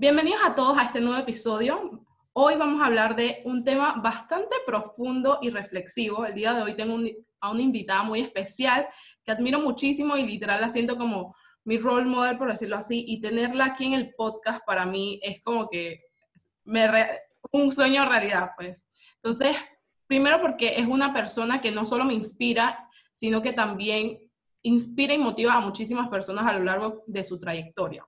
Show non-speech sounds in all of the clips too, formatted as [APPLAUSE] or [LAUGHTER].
Bienvenidos a todos a este nuevo episodio. Hoy vamos a hablar de un tema bastante profundo y reflexivo. El día de hoy tengo a una invitada muy especial que admiro muchísimo y literal la siento como mi role model, por decirlo así, y tenerla aquí en el podcast para mí es como que me un sueño realidad, pues. Entonces, primero porque es una persona que no solo me inspira, sino que también inspira y motiva a muchísimas personas a lo largo de su trayectoria.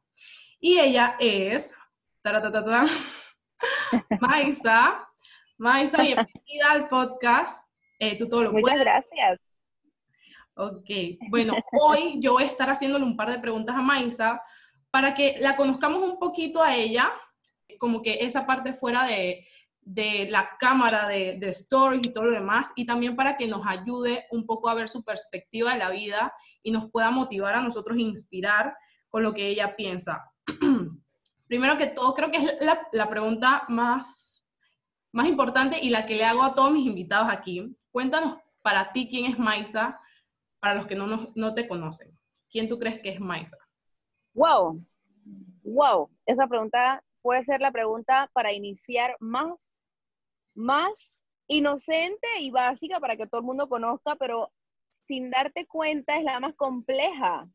Y ella es [LAUGHS] Maisa. Maisa, [LAUGHS] bienvenida al podcast. Eh, tú todo lo Muchas gracias. Ok, bueno, hoy yo voy a estar haciéndole un par de preguntas a Maisa para que la conozcamos un poquito a ella, como que esa parte fuera de, de la cámara de, de stories y todo lo demás, y también para que nos ayude un poco a ver su perspectiva de la vida y nos pueda motivar a nosotros, inspirar con lo que ella piensa. [CLEARS THROAT] Primero que todo, creo que es la, pregunta más, más importante y la que le hago a todos mis invitados aquí. Cuéntanos para ti quién es Maisa, para los que no, no, no te conocen. ¿Quién tú crees que es Maisa? Wow, wow, esa pregunta puede ser la pregunta para iniciar más, más inocente y básica para que todo el mundo conozca, pero sin darte cuenta es la más compleja.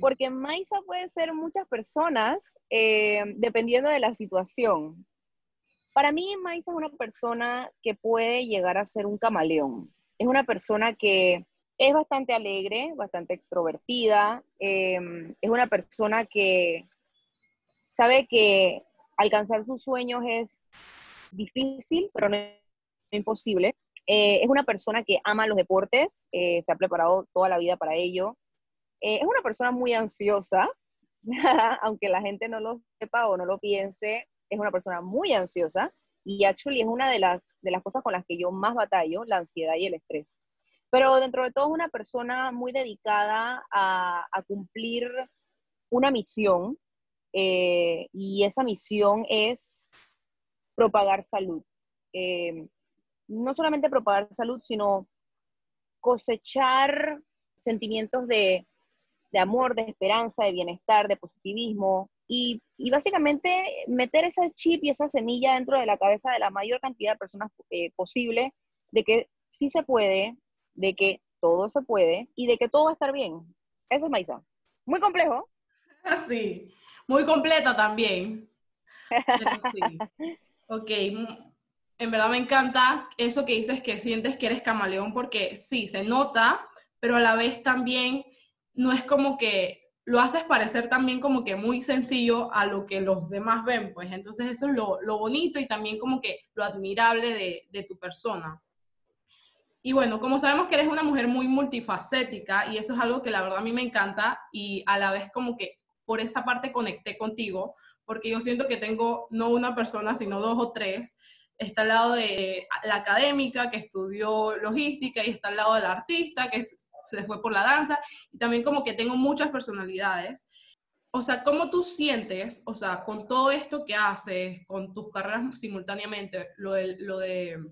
Porque Maisa puede ser muchas personas eh, dependiendo de la situación. Para mí, Maisa es una persona que puede llegar a ser un camaleón. Es una persona que es bastante alegre, bastante extrovertida. Eh, es una persona que sabe que alcanzar sus sueños es difícil, pero no imposible. Eh, es una persona que ama los deportes, eh, se ha preparado toda la vida para ello. Eh, es una persona muy ansiosa, [LAUGHS] aunque la gente no lo sepa o no lo piense, es una persona muy ansiosa y actually es una de las, de las cosas con las que yo más batallo, la ansiedad y el estrés. Pero dentro de todo es una persona muy dedicada a, cumplir una misión eh, y esa misión es propagar salud. Eh, no solamente propagar salud, sino cosechar sentimientos de, amor, de esperanza, de bienestar, de positivismo y, básicamente meter ese chip y esa semilla dentro de la cabeza de la mayor cantidad de personas eh, posible de que sí se puede, de que todo se puede y de que todo va a estar bien. Eso es Maisa. Muy complejo. [LAUGHS] Sí. Muy completa también. [LAUGHS] Ok, en verdad me encanta eso que dices que sientes que eres camaleón porque sí, se nota, pero a la vez también no es como que lo haces parecer también como que muy sencillo a lo que los demás ven, pues entonces eso es lo, lo bonito y también como que lo admirable de, de tu persona. Y bueno, como sabemos que eres una mujer muy multifacética y eso es algo que la verdad a mí me encanta y a la vez como que por esa parte conecté contigo, porque yo siento que tengo no una persona, sino dos o tres. Está al lado de la académica que estudió logística y está al lado del artista que se fue por la danza y también como que tengo muchas personalidades. O sea, ¿cómo tú sientes, o sea, con todo esto que haces, con tus carreras simultáneamente, lo, de, lo, de,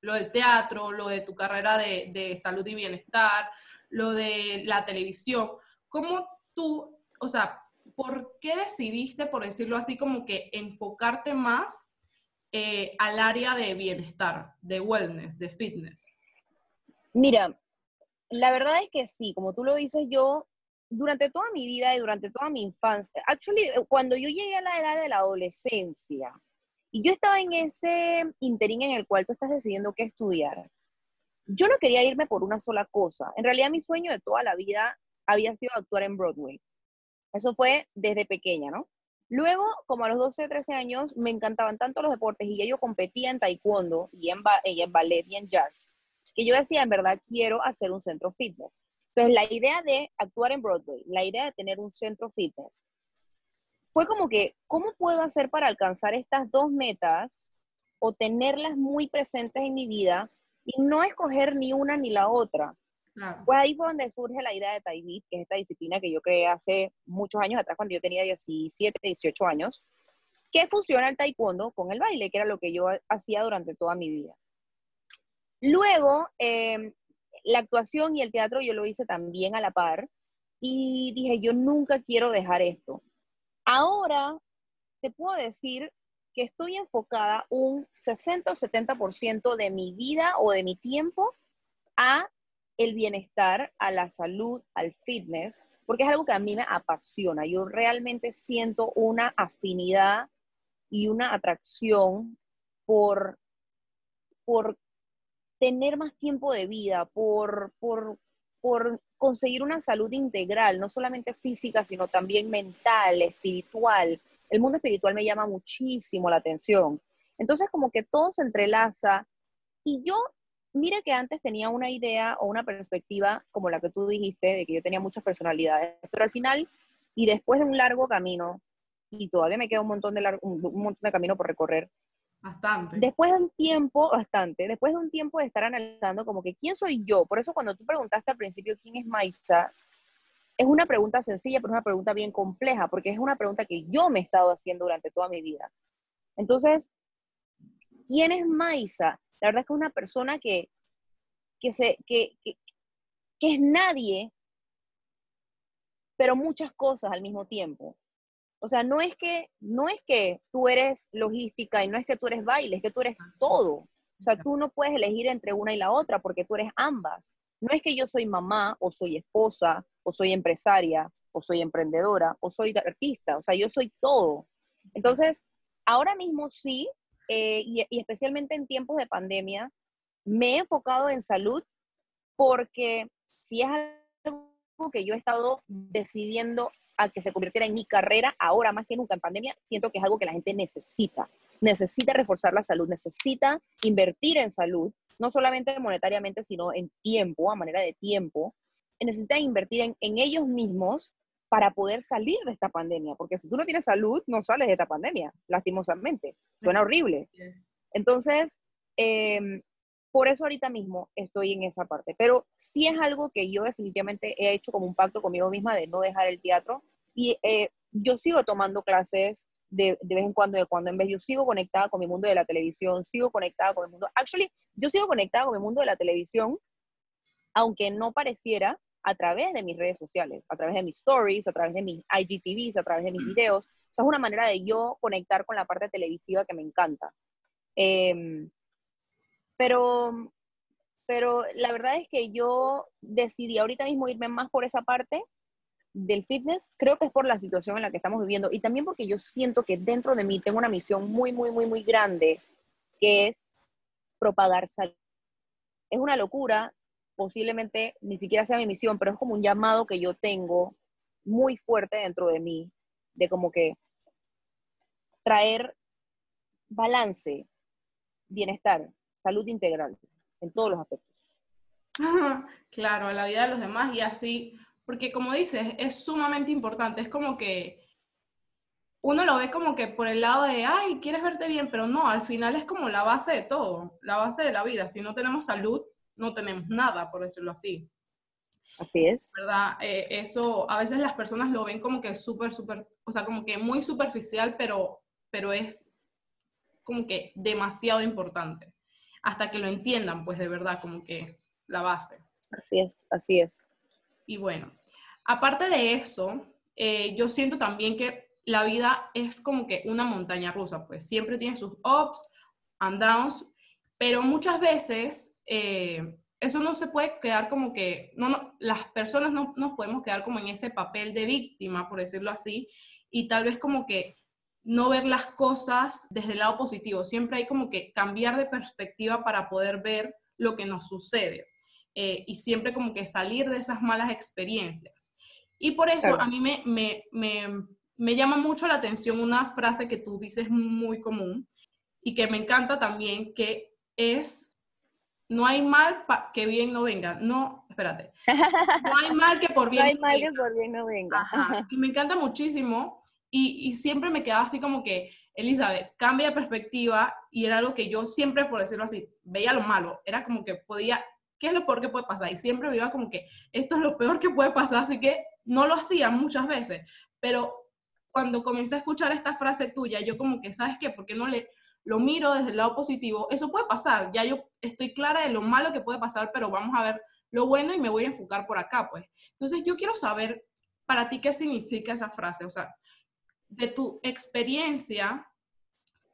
lo del teatro, lo de tu carrera de, de salud y bienestar, lo de la televisión, ¿cómo tú o sea, ¿por qué decidiste, por decirlo así, como que enfocarte más eh, al área de bienestar, de wellness, de fitness? Mira, la verdad es que sí, como tú lo dices, yo durante toda mi vida y durante toda mi infancia, actually, cuando yo llegué a la edad de la adolescencia, y yo estaba en ese interín en el cual tú estás decidiendo qué estudiar, yo no quería irme por una sola cosa. En realidad mi sueño de toda la vida había sido actuar en Broadway. Eso fue desde pequeña, ¿no? Luego, como a los 12, 13 años, me encantaban tanto los deportes y yo competía en taekwondo y en, en ballet y en jazz, que yo decía, en verdad, quiero hacer un centro fitness. Entonces, la idea de actuar en Broadway, la idea de tener un centro fitness, fue como que, ¿cómo puedo hacer para alcanzar estas dos metas o tenerlas muy presentes en mi vida y no escoger ni una ni la otra? Pues ahí fue donde surge la idea de Tai que es esta disciplina que yo creé hace muchos años atrás, cuando yo tenía 17, 18 años, que fusiona el taekwondo con el baile, que era lo que yo hacía durante toda mi vida. Luego, em, la actuación y el teatro yo lo hice también a la par y dije, yo nunca quiero dejar esto. Ahora, te puedo decir que estoy enfocada un 60 o 70% de mi vida o de mi tiempo a el bienestar, a la salud, al fitness, porque es algo que a mí me apasiona. Yo realmente siento una afinidad y una atracción por, por tener más tiempo de vida, por, por, por conseguir una salud integral, no solamente física, sino también mental, espiritual. El mundo espiritual me llama muchísimo la atención. Entonces, como que todo se entrelaza. Y yo, mira que antes tenía una idea o una perspectiva como la que tú dijiste, de que yo tenía muchas personalidades, pero al final, y después de un largo camino, y todavía me queda un montón de, un montón de camino por recorrer, Bastante. Después de un tiempo, bastante, después de un tiempo de estar analizando como que quién soy yo, por eso cuando tú preguntaste al principio quién es Maisa, es una pregunta sencilla, pero es una pregunta bien compleja, porque es una pregunta que yo me he estado haciendo durante toda mi vida. Entonces, ¿quién es Maisa? La verdad es que es una persona que, que, se, que, que, que es nadie, pero muchas cosas al mismo tiempo. O sea, no es que, no es que tú eres logística y no es que tú eres baile, es que tú eres todo. O sea, tú no puedes elegir entre una y la otra porque tú eres ambas. No es que yo soy mamá o soy esposa o soy empresaria o soy emprendedora o soy artista. O sea, yo soy todo. Entonces, ahora mismo sí, eh, y, y especialmente en tiempos de pandemia, me he enfocado en salud porque si es algo que yo he estado decidiendo a que se convirtiera en mi carrera, ahora más que nunca en pandemia, siento que es algo que la gente necesita. Necesita reforzar la salud, necesita invertir en salud, no solamente monetariamente, sino en tiempo, a manera de tiempo. Necesita invertir en, en ellos mismos para poder salir de esta pandemia, porque si tú no tienes salud, no sales de esta pandemia, lastimosamente. Suena horrible. Entonces, eh, por eso ahorita mismo estoy en esa parte. Pero sí es algo que yo definitivamente he hecho como un pacto conmigo misma de no dejar el teatro. Y eh, yo sigo tomando clases de, de, vez en cuando, de cuando en vez. Yo sigo conectada con mi mundo de la televisión, sigo conectada con el mundo. Actually, yo sigo conectada con el mundo de la televisión, aunque no pareciera a través de mis redes sociales, a través de mis stories, a través de mis IGTVs, a través de mis videos. Esa es una manera de yo conectar con la parte televisiva que me encanta. Eh, pero, pero la verdad es que yo decidí ahorita mismo irme más por esa parte del fitness, creo que es por la situación en la que estamos viviendo y también porque yo siento que dentro de mí tengo una misión muy, muy, muy, muy grande, que es propagar salud. Es una locura, posiblemente ni siquiera sea mi misión, pero es como un llamado que yo tengo muy fuerte dentro de mí, de como que traer balance, bienestar, salud integral en todos los aspectos. [LAUGHS] Claro, a la vida de los demás y así, porque como dices, es sumamente importante, es como que uno lo ve como que por el lado de, ay, quieres verte bien, pero no, al final es como la base de todo, la base de la vida. Si no tenemos salud, no tenemos nada, por decirlo así. Así es. ¿Verdad? Eh, eso, a veces las personas lo ven como que súper, súper, o sea, como que muy superficial, pero, pero es como que demasiado importante hasta que lo entiendan, pues de verdad, como que la base. Así es, así es. Y bueno, aparte de eso, eh, yo siento también que la vida es como que una montaña rusa, pues siempre tiene sus ups and downs, pero muchas veces eh, eso no se puede quedar como que, no, las personas no nos podemos quedar como en ese papel de víctima, por decirlo así, y tal vez como que no ver las cosas desde el lado positivo. Siempre hay como que cambiar de perspectiva para poder ver lo que nos sucede. Eh, y siempre como que salir de esas malas experiencias. Y por eso a mí me, me, me, me, llama mucho la atención una frase que tú dices muy común y que me encanta también, que es, no hay mal que bien no venga. No, espérate. [LAUGHS] No hay mal que por bien no hay mal que por bien no venga. Y me encanta muchísimo y, siempre me quedaba así como que, Elizabeth, cambia de perspectiva y era algo que yo siempre, por decirlo así, veía lo malo. Era como que podía, ¿qué es lo peor que puede pasar? Y siempre me iba como que esto es lo peor que puede pasar, así que no lo hacía muchas veces. Pero cuando comencé a escuchar esta frase tuya, yo como que, ¿sabes qué? ¿Por qué no le lo miro desde el lado positivo? Eso puede pasar, ya yo estoy clara de lo malo que puede pasar, pero vamos a ver lo bueno y me voy a enfocar por acá, pues. Entonces yo quiero saber para ti qué significa esa frase, o sea, de tu experiencia,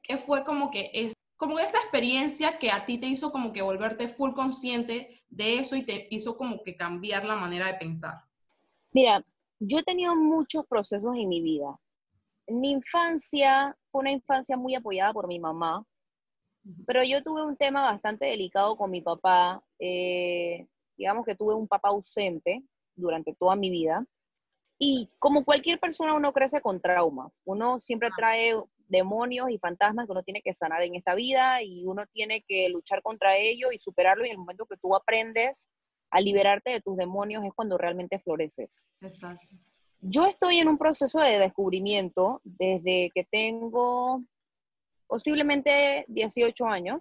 ¿qué fue como que es como esa experiencia que a ti te hizo como que volverte full consciente de eso y te hizo como que cambiar la manera de pensar? Mira, yo he tenido muchos procesos en mi vida. Mi infancia fue una infancia muy apoyada por mi mamá, pero yo tuve un tema bastante delicado con mi papá. Eh, digamos que tuve un papá ausente durante toda mi vida. Y como cualquier persona, uno crece con traumas. Uno siempre trae demonios y fantasmas que uno tiene que sanar en esta vida y uno tiene que luchar contra ello y superarlo. Y en el momento que tú aprendes a liberarte de tus demonios es cuando realmente floreces. Exacto. Yo estoy en un proceso de descubrimiento desde que tengo posiblemente 18 años.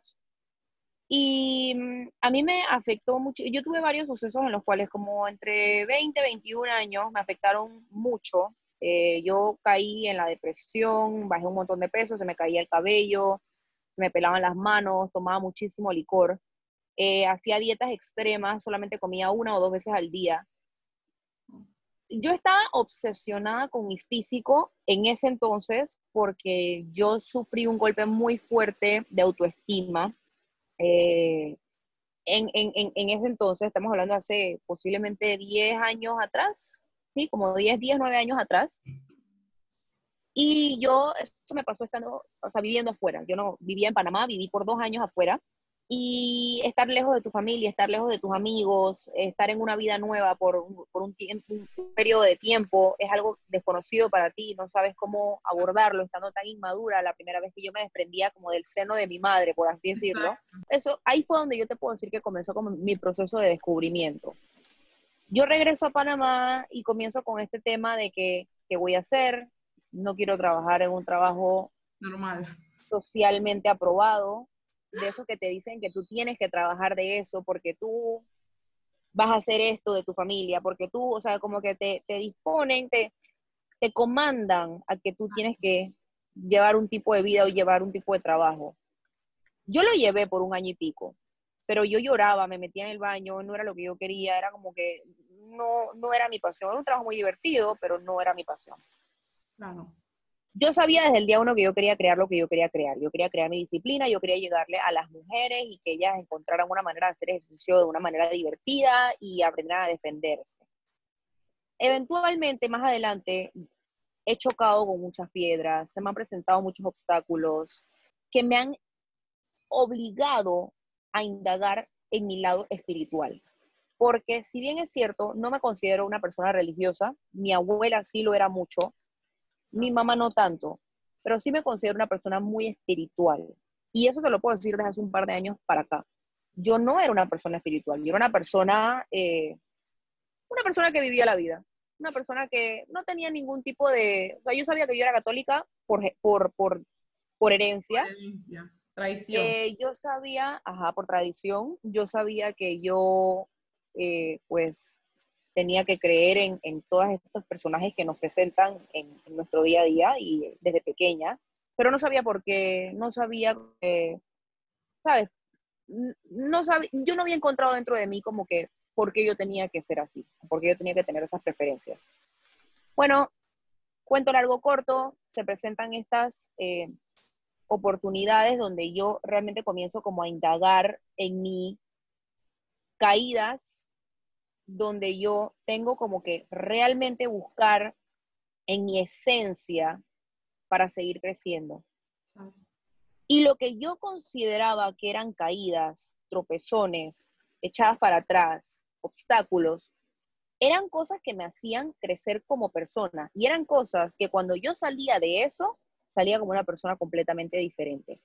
Y mm, a mí me afectó mucho, yo tuve varios sucesos en los cuales como entre 20 y 21 años me afectaron mucho. Eh, yo caí en la depresión, bajé un montón de peso, se me caía el cabello, me pelaban las manos, tomaba muchísimo licor, eh, hacía dietas extremas, solamente comía una o dos veces al día yo estaba obsesionada con mi físico en ese entonces porque yo sufrí un golpe muy fuerte de autoestima. Eh, en, ese entonces, estamos hablando hace posiblemente 10 años atrás, sí, como 10, 10, 9 años atrás. Y yo, eso me pasó estando, o sea, viviendo afuera. Yo no vivía en Panamá, viví por dos años afuera y estar lejos de tu familia, estar lejos de tus amigos, estar en una vida nueva por, por un, tiempo, un periodo de tiempo es algo desconocido para ti, no sabes cómo abordarlo, estando tan inmadura la primera vez que yo me desprendía como del seno de mi madre, por así decirlo. Eso, ahí fue donde yo te puedo decir que comenzó como mi proceso de descubrimiento. Yo regreso a Panamá y comienzo con este tema de que, ¿qué voy a hacer? No quiero trabajar en un trabajo normal socialmente aprobado, de eso que te dicen que tú tienes que trabajar de eso porque tú vas a hacer esto de tu familia, porque tú, o sea, como que te, te disponen, te, te comandan a que tú tienes que llevar un tipo de vida o llevar un tipo de trabajo. Yo lo llevé por un año y pico, pero yo lloraba, me metía en el baño, no era lo que yo quería, era como que no, no era mi pasión. Era un trabajo muy divertido, pero no era mi pasión. Claro yo sabía desde el día uno que yo quería crear lo que yo quería crear. Yo quería crear mi disciplina, yo quería llegarle a las mujeres y que ellas encontraran una manera de hacer ejercicio de una manera divertida y aprendan a defenderse. Eventualmente, más adelante, he chocado con muchas piedras, se me han presentado muchos obstáculos que me han obligado a indagar en mi lado espiritual. Porque si bien es cierto, no me considero una persona religiosa, mi abuela sí lo era mucho, mi mamá no tanto, pero sí me considero una persona muy espiritual. Y eso te lo puedo decir desde hace un par de años para acá. Yo no era una persona espiritual, yo era una persona, eh, una persona que vivía la vida, una persona que no tenía ningún tipo de, o sea, yo sabía que yo era católica por, por, por, por herencia. herencia. Tradición. Eh, yo sabía, ajá, por tradición, yo sabía que yo, eh, pues, tenía que creer en, en todos estos personajes que nos presentan en, nuestro día a día y desde pequeña, pero no sabía por qué, no sabía, ¿sabes? No sabía, yo no había encontrado dentro de mí como que por qué yo tenía que ser así, por qué yo tenía que tener esas preferencias. Bueno, cuento largo corto, se presentan estas eh, oportunidades donde yo realmente comienzo como a indagar en mí caídas donde yo tengo como que realmente buscar en mi esencia para seguir creciendo. Y lo que yo consideraba que eran caídas, tropezones, echadas para atrás, obstáculos, eran cosas que me hacían crecer como persona. Y eran cosas que cuando yo salía de eso, salía como una persona completamente diferente.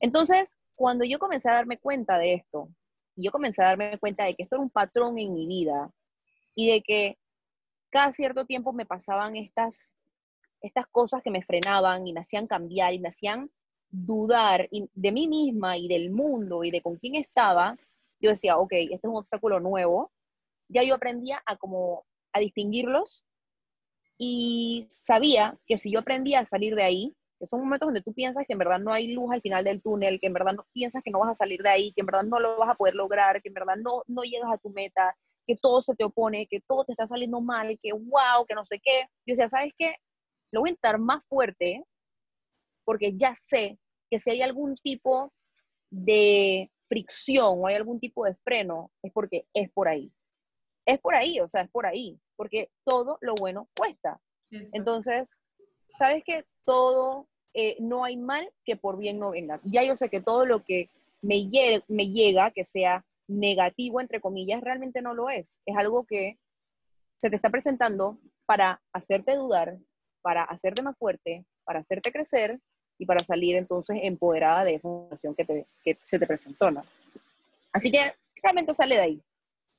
Entonces, cuando yo comencé a darme cuenta de esto, y yo comencé a darme cuenta de que esto era un patrón en mi vida y de que cada cierto tiempo me pasaban estas, estas cosas que me frenaban y me hacían cambiar y me hacían dudar de mí misma y del mundo y de con quién estaba, yo decía, ok, este es un obstáculo nuevo. Ya yo aprendía a como a distinguirlos y sabía que si yo aprendía a salir de ahí, que son momentos donde tú piensas que en verdad no hay luz al final del túnel, que en verdad no piensas que no vas a salir de ahí, que en verdad no lo vas a poder lograr, que en verdad no, no llegas a tu meta, que todo se te opone, que todo te está saliendo mal, que wow, que no sé qué. Yo decía, ¿sabes qué? lo voy a intentar más fuerte porque ya sé que si hay algún tipo de fricción o hay algún tipo de freno, es porque es por ahí. Es por ahí, o sea, es por ahí, porque todo lo bueno cuesta. Entonces, ¿sabes que Todo, eh, no hay mal que por bien no venga. Ya yo sé que todo lo que me, me llega, que sea negativo, entre comillas, realmente no lo es. Es algo que se te está presentando para hacerte dudar, para hacerte más fuerte, para hacerte crecer y para salir entonces empoderada de esa situación que, se te presentó, ¿no? Así que realmente sale de ahí.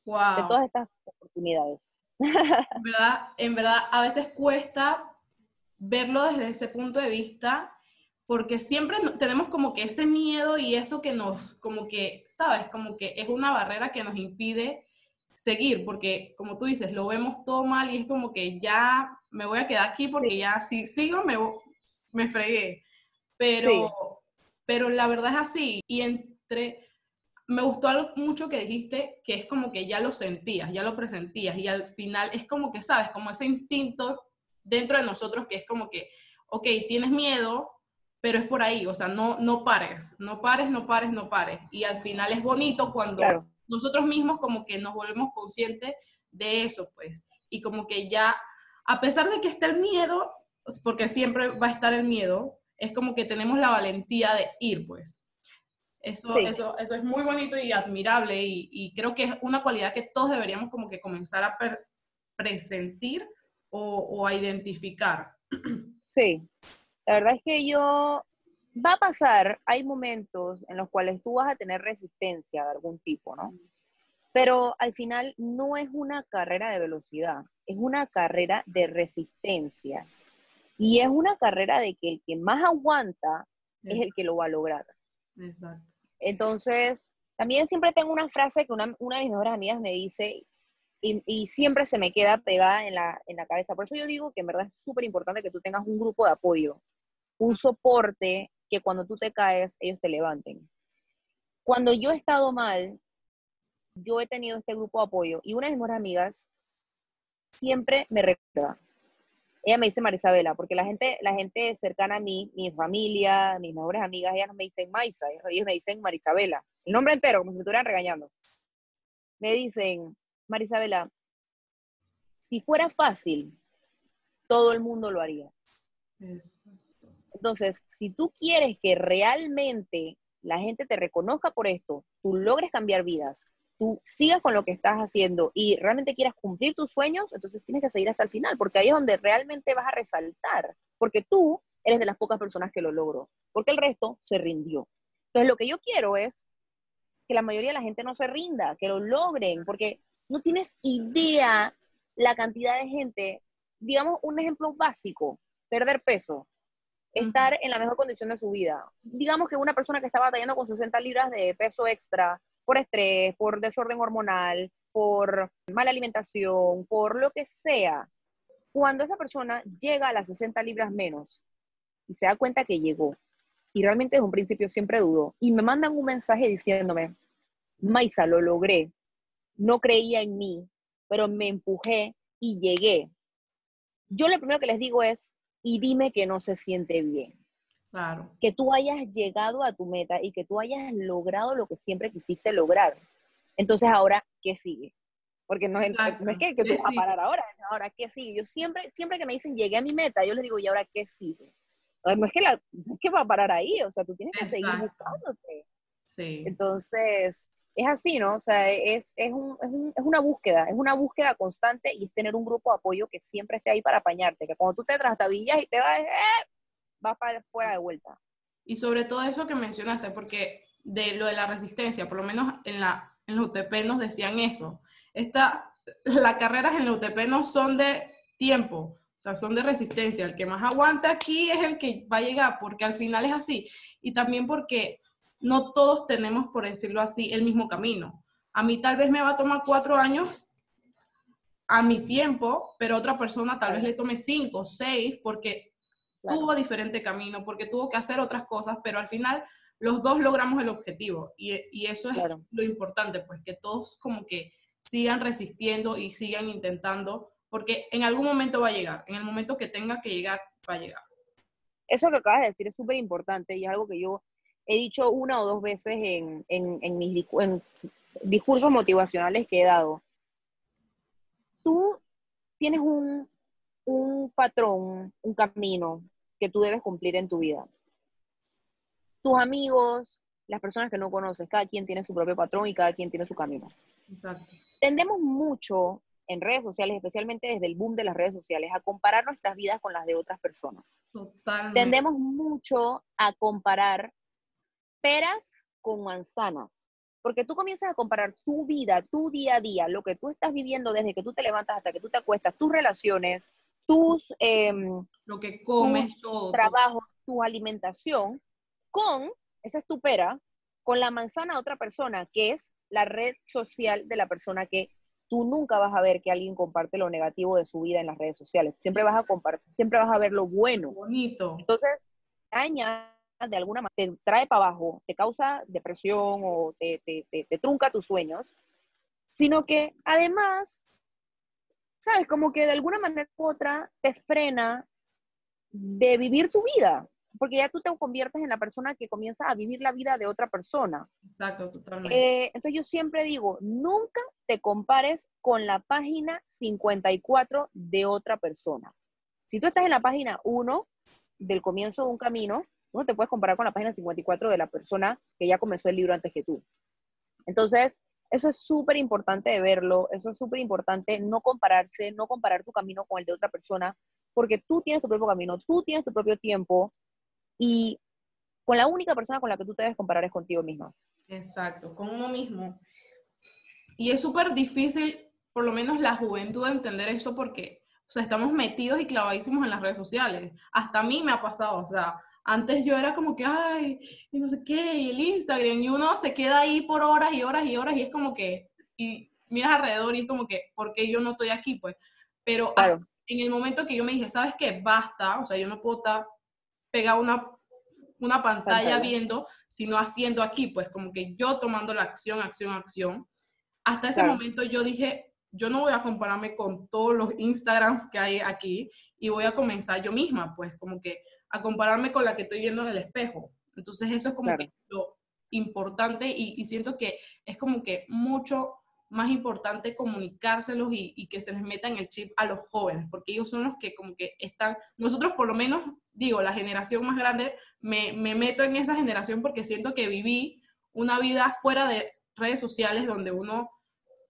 Wow. De todas estas oportunidades. [LAUGHS] En verdad, en verdad, a veces cuesta verlo desde ese punto de vista, porque siempre tenemos como que ese miedo y eso que nos, como que, ¿sabes? Como que es una barrera que nos impide seguir, porque como tú dices, lo vemos todo mal y es como que ya me voy a quedar aquí porque ya si sigo me, me fregué. Pero, pero la verdad es así. Y entre, me gustó algo mucho que dijiste, que es como que ya lo sentías, ya lo presentías y al final es como que, ¿sabes? Como ese instinto dentro de nosotros que es como que, ok, tienes miedo, pero es por ahí, o sea, no, no pares, no pares, no pares, no pares. Y al final es bonito cuando nosotros mismos como que nos volvemos conscientes de eso, pues. Y como que ya, a pesar de que esté el miedo, porque siempre va a estar el miedo, es como que tenemos la valentía de ir, pues. Eso, eso, eso es muy bonito y admirable y, creo que es una cualidad que todos deberíamos como que comenzar a presentir o, o a identificar. [CLEARS THROAT] Sí, la verdad es que yo, va a pasar, hay momentos en los cuales tú vas a tener resistencia de algún tipo, ¿no? Pero al final no es una carrera de velocidad, es una carrera de resistencia. Y es una carrera de que el que más aguanta es el que lo va a lograr. Exacto. Entonces, también siempre tengo una frase que una, de mis mejores amigas me dice y, siempre se me queda pegada en la, en la cabeza. Por eso yo digo que en verdad es súper importante que tú tengas un grupo de apoyo, un soporte que cuando tú te caes, ellos te levanten. Cuando yo he estado mal, yo he tenido este grupo de apoyo y una de mis amigas siempre me recuerda. Ella me dice Marisabela, porque la gente, la gente cercana a mí, mi familia, mis mejores amigas, ellas no me dicen Maisa, ellos me dicen Marisabela. El nombre entero, como si me estuvieran regañando. Me dicen, Marisabela, si fuera fácil, todo el mundo lo haría. Entonces, si tú quieres que realmente la gente te reconozca por esto, tú logres cambiar vidas, tú sigas con lo que estás haciendo y realmente quieras cumplir tus sueños, entonces tienes que seguir hasta el final, porque ahí es donde realmente vas a resaltar, porque tú eres de las pocas personas que lo logró, porque el resto se rindió. Entonces, lo que yo quiero es que la mayoría de la gente no se rinda, que lo logren, porque no tienes idea la cantidad de gente, digamos un ejemplo básico, perder peso estar en la mejor condición de su vida. Digamos que una persona que está batallando con 60 libras de peso extra por estrés, por desorden hormonal, por mala alimentación, por lo que sea, cuando esa persona llega a las 60 libras menos y se da cuenta que llegó, y realmente desde un principio siempre dudó, y me mandan un mensaje diciéndome, Maisa, lo logré, no creía en mí, pero me empujé y llegué. Yo lo primero que les digo es, y dime que no se siente bien. Claro. Que tú hayas llegado a tu meta y que tú hayas logrado lo que siempre quisiste lograr. Entonces, ahora, ¿qué sigue? Porque no, es, no es que, tú vas a parar ahora, ahora, ¿qué sigue? Yo siempre, siempre que me dicen, llegué a mi meta, yo les digo, ¿y ahora qué sigue? No es que, la, no es que va a parar ahí, o sea, tú tienes que seguir buscándote. Sí. Entonces, es así, ¿no? O sea, es, es, un, es, un, es, una búsqueda, es una búsqueda constante y es tener un grupo de apoyo que siempre esté ahí para apañarte, que cuando tú te trastabillas y te vas, eh, vas para fuera de vuelta. Y sobre todo eso que mencionaste, porque de lo de la resistencia, por lo menos en la, en la UTP nos decían eso. Esta, [LAUGHS] las carreras en la UTP no son de tiempo, o sea, son de resistencia. El que más aguanta aquí es el que va a llegar, porque al final es así. Y también porque no todos tenemos, por decirlo así, el mismo camino. A mí tal vez me va a tomar cuatro años a mi tiempo, pero a otra persona tal vez le tome cinco, seis, porque tuvo diferente camino, porque tuvo que hacer otras cosas, pero al final los dos logramos el objetivo y, eso es lo importante, pues que todos como que sigan resistiendo y sigan intentando porque en algún momento va a llegar, en el momento que tenga que llegar, va a llegar. Eso que acabas de decir es súper importante y es algo que yo he dicho una o dos veces en, en, mis en discursos motivacionales que he dado. Tú tienes un, un patrón, un camino que tú debes cumplir en tu vida. Tus amigos, las personas que no conoces, cada quien tiene su propio patrón y cada quien tiene su camino. Tendemos mucho en redes sociales, especialmente desde el boom de las redes sociales, a comparar nuestras vidas con las de otras personas. Totalmente. Tendemos mucho a comparar peras con manzanas, porque tú comienzas a comparar tu vida, tu día a día, lo que tú estás viviendo desde que tú te levantas hasta que tú te acuestas, tus relaciones, tus... Em, lo que comes, todo. Trabajo, tu alimentación, con, esa es tu pera, con la manzana de otra persona, que es la red social de la persona que tú nunca vas a ver que alguien comparte lo negativo de su vida en las redes sociales. Siempre vas a compartir, siempre vas a ver lo bueno. Bonito. Entonces, daña de alguna manera, te trae para abajo, te causa depresión o te, te, te, trunca tus sueños, sino que además, sabes, como que de alguna manera u otra te frena de vivir tu vida porque ya tú te conviertes en la persona que comienza a vivir la vida de otra persona. Exacto, totalmente. Eh, entonces yo siempre digo, nunca te compares con la página 54 de otra persona. Si tú estás en la página 1 del comienzo de un camino, no te puedes comparar con la página 54 de la persona que ya comenzó el libro antes que tú. Entonces, eso es súper importante de verlo, eso es súper importante no compararse, no comparar tu camino con el de otra persona, porque tú tienes tu propio camino, tú tienes tu propio tiempo, y con la única persona con la que tú te debes comparar es contigo mismo. Exacto, con uno mismo. Y es súper difícil, por lo menos la juventud, entender eso porque, o sea, estamos metidos y clavadísimos en las redes sociales. Hasta a mí me ha pasado, o sea, antes yo era como que, ay, y no sé qué, y el Instagram, y uno se queda ahí por horas y horas y horas, y es como que, y miras alrededor y es como que, ¿por qué yo no estoy aquí? Pues, pero en el momento que yo me dije, ¿sabes qué? Basta, o sea, yo no puedo estar pegado una, una pantalla, viendo, sino haciendo aquí, pues como que yo tomando la acción, acción, acción. Hasta ese momento yo dije, yo no voy a compararme con todos los Instagrams que hay aquí y voy a comenzar yo misma, pues como que a compararme con la que estoy viendo en el espejo. Entonces eso es como que lo importante y, y, siento que es como que mucho más importante comunicárselos y, que se les meta en el chip a los jóvenes, porque ellos son los que como que están, nosotros por lo menos, digo, la generación más grande, me, me meto en esa generación porque siento que viví una vida fuera de redes sociales donde uno